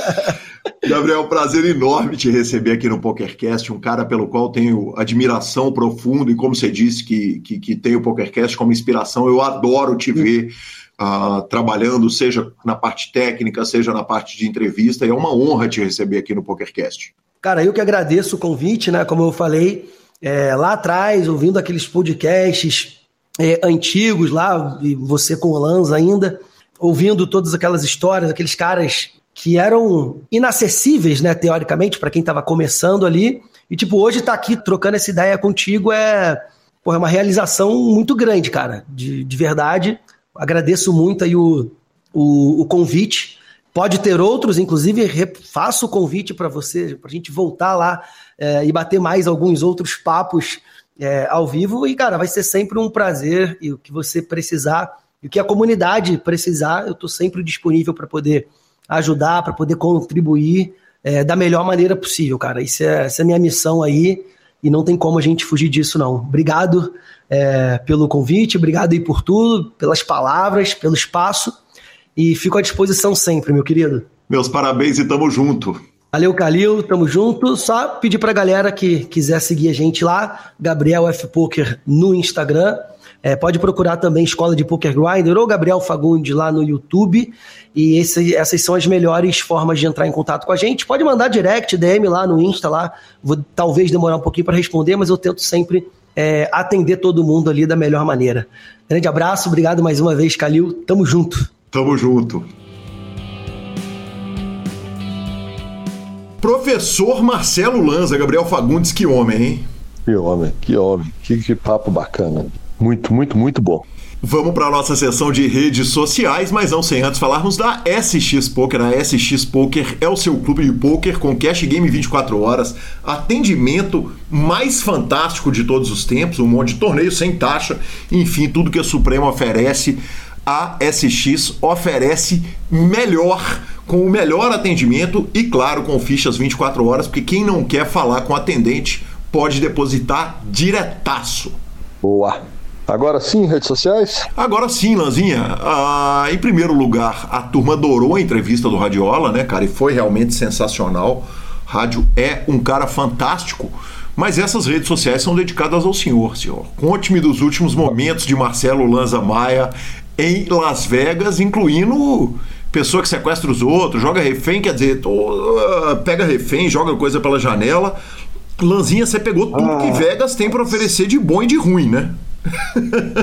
Gabriel, prazer enorme te receber aqui no PokerCast, um cara pelo qual tenho admiração profunda e como você disse que, que, que tem o PokerCast como inspiração, eu adoro te ver uh, trabalhando, seja na parte técnica, seja na parte de entrevista, e é uma honra te receber aqui no PokerCast. Cara, eu que agradeço o convite, né? Como eu falei é, lá atrás, ouvindo aqueles podcasts é, antigos lá, e você com o Lanza ainda, ouvindo todas aquelas histórias, aqueles caras que eram inacessíveis, né, teoricamente, para quem estava começando ali. E, tipo, hoje estar tá aqui trocando essa ideia contigo é, porra, é uma realização muito grande, cara, de, de verdade. Agradeço muito aí o, o, o convite. Pode ter outros, inclusive faço o convite para você, para a gente voltar lá é, e bater mais alguns outros papos é, ao vivo. E, cara, vai ser sempre um prazer e o que você precisar, e o que a comunidade precisar, eu estou sempre disponível para poder ajudar, para poder contribuir é, da melhor maneira possível, cara. Isso é, essa é a minha missão aí e não tem como a gente fugir disso, não. Obrigado é, pelo convite, obrigado aí por tudo, pelas palavras, pelo espaço. E fico à disposição sempre, meu querido. Meus parabéns e tamo junto. Valeu, Calil, tamo junto. Só pedir pra galera que quiser seguir a gente lá, Gabriel F Poker no Instagram. É, pode procurar também Escola de Poker Grinder ou Gabriel Fagundes lá no YouTube. E esse, essas são as melhores formas de entrar em contato com a gente. Pode mandar direct, DM lá no Insta lá. Vou talvez demorar um pouquinho para responder, mas eu tento sempre é, atender todo mundo ali da melhor maneira. Grande abraço, obrigado mais uma vez, Calil. Tamo junto. Tamo junto. Professor Marcelo Lanza, Gabriel Fagundes, que homem, hein? Que homem, que homem. Que, que papo bacana. Muito, muito, muito bom. Vamos para a nossa sessão de redes sociais, mas não sem antes falarmos da SX Poker. A SX Poker é o seu clube de poker com cash game 24 horas, atendimento mais fantástico de todos os tempos, um monte de torneio sem taxa, enfim, tudo que a Suprema oferece a SX oferece melhor, com o melhor atendimento e, claro, com fichas 24 horas, porque quem não quer falar com o atendente pode depositar diretaço. Boa. Agora sim, redes sociais? Agora sim, Lanzinha. Ah, em primeiro lugar, a turma adorou a entrevista do Radiola, né, cara? E foi realmente sensacional. Rádio é um cara fantástico. Mas essas redes sociais são dedicadas ao senhor, senhor. Conte-me dos últimos momentos de Marcelo Lanza Maia em Las Vegas, incluindo pessoa que sequestra os outros, joga refém, quer dizer, uh, pega refém, joga coisa pela janela. Lanzinha, você pegou tudo ah. que Vegas tem para oferecer de bom e de ruim, né?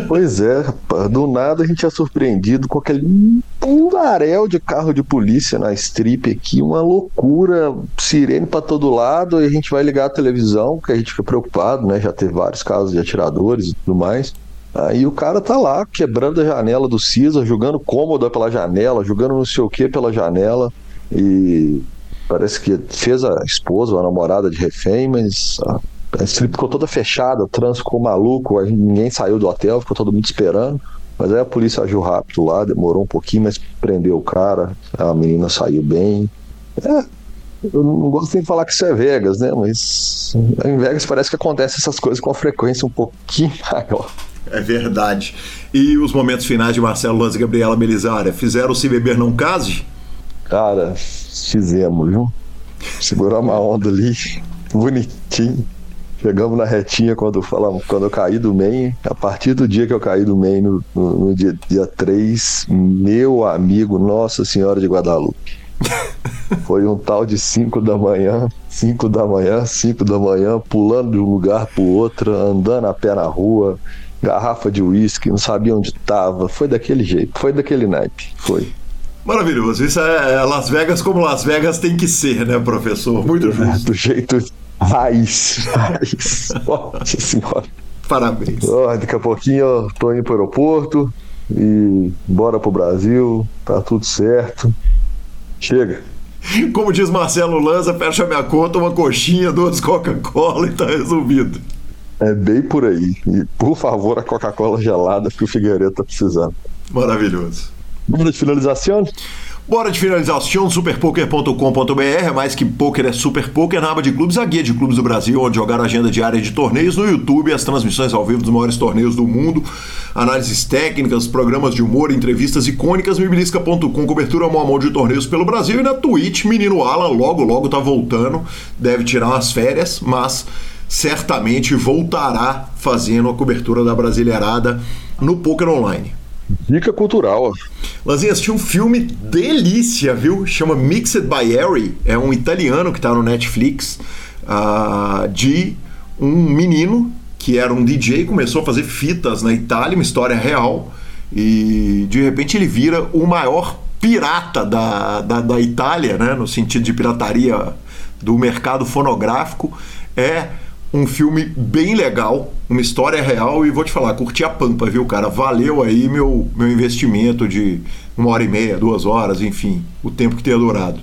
Pois é, rapaz. Do nada a gente é surpreendido com aquele mundaréu de carro de polícia na strip aqui, uma loucura, sirene para todo lado, e a gente vai ligar a televisão, que a gente fica preocupado, né? Já teve vários casos de atiradores e tudo mais. Aí o cara tá lá quebrando a janela do Cisa, jogando cômoda pela janela, jogando não sei o que pela janela. E parece que fez a esposa, a namorada de refém, mas a, a strip ficou toda fechada, o trânsito ficou maluco, ninguém saiu do hotel, ficou todo mundo esperando. Mas aí a polícia agiu rápido lá, demorou um pouquinho, mas prendeu o cara, a menina saiu bem. É, eu não gosto nem de falar que isso é Vegas, né? Mas em Vegas parece que acontece essas coisas com uma frequência um pouquinho maior. É verdade. E os momentos finais de Marcelo Lanz e Gabriela Belisária fizeram Se Beber Não Case? Cara, fizemos, viu? Seguramos a onda ali, bonitinho. Chegamos na retinha quando, falamos, quando eu caí do main. A partir do dia que eu caí do main, no, no, no dia, dia 3, meu amigo, Nossa Senhora de Guadalupe. Foi um tal de 5 da manhã, 5 da manhã, 5 da manhã, pulando de um lugar pro outro, andando a pé na rua, garrafa de uísque, não sabia onde estava. Foi daquele jeito, foi daquele naipe, foi. Maravilhoso. Isso é, é Las Vegas como Las Vegas tem que ser, né, professor? Muito justo. Do jeito raiz. Raiz. Nossa senhora. Parabéns. Oh, daqui a pouquinho eu tô indo pro aeroporto e bora pro Brasil. Tá tudo certo. Chega. Como diz Marcelo Lanza, fecha minha conta, uma coxinha, duas Coca-Cola e tá resolvido. É bem por aí. E, por favor, a Coca-Cola gelada que o Figueiredo tá precisando. Maravilhoso. Bora de finalização? Bora de finalização, superpoker.com.br, mais que poker é super poker, na aba de clubes, a guia de clubes do Brasil, onde jogar a agenda diária de torneios, no YouTube, as transmissões ao vivo dos maiores torneios do mundo, análises técnicas, programas de humor, entrevistas icônicas, mibilisca.com, cobertura mão a mão de torneios pelo Brasil, e na Twitch, menino Alan, logo, logo tá voltando, deve tirar umas férias, mas certamente voltará fazendo a cobertura da Brasileirada no Poker Online. Dica cultural. Lazinha, assisti um filme delícia, viu? Chama Mixed by Harry. É um italiano que tá no Netflix uh, de um menino que era um DJ, começou a fazer fitas na Itália, uma história real, e de repente ele vira o maior pirata da, da, da Itália, né? No sentido de pirataria do mercado fonográfico. É um filme bem legal, uma história real e vou te falar, curti a pampa, viu, cara? Valeu aí meu, meu investimento de uma hora e meia, duas horas, enfim, o tempo que tenha durado.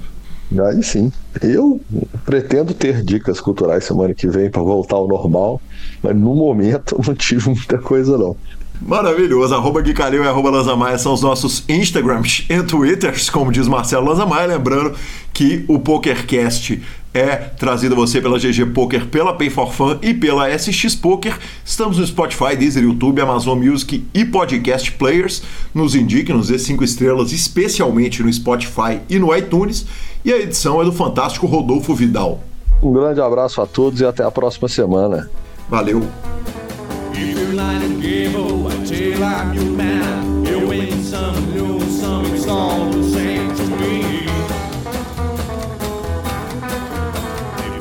Aí sim. Eu pretendo ter dicas culturais semana que vem para voltar ao normal, mas no momento não tive muita coisa não. Maravilhoso. Arroba Guicalil e arroba Lanzamaia são os nossos Instagrams e Twitters, como diz Marcelo Lanzamaia. Lembrando que o PokerCast é trazido a você pela GG Poker, pela Pay for Fun e pela SX Poker. Estamos no Spotify, Deezer, YouTube, Amazon Music e Podcast Players. Nos indique, nos dê cinco estrelas, especialmente no Spotify e no iTunes. E a edição é do fantástico Rodolfo Vidal. Um grande abraço a todos e até a próxima semana. Valeu! difference what you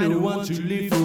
kind who wants to live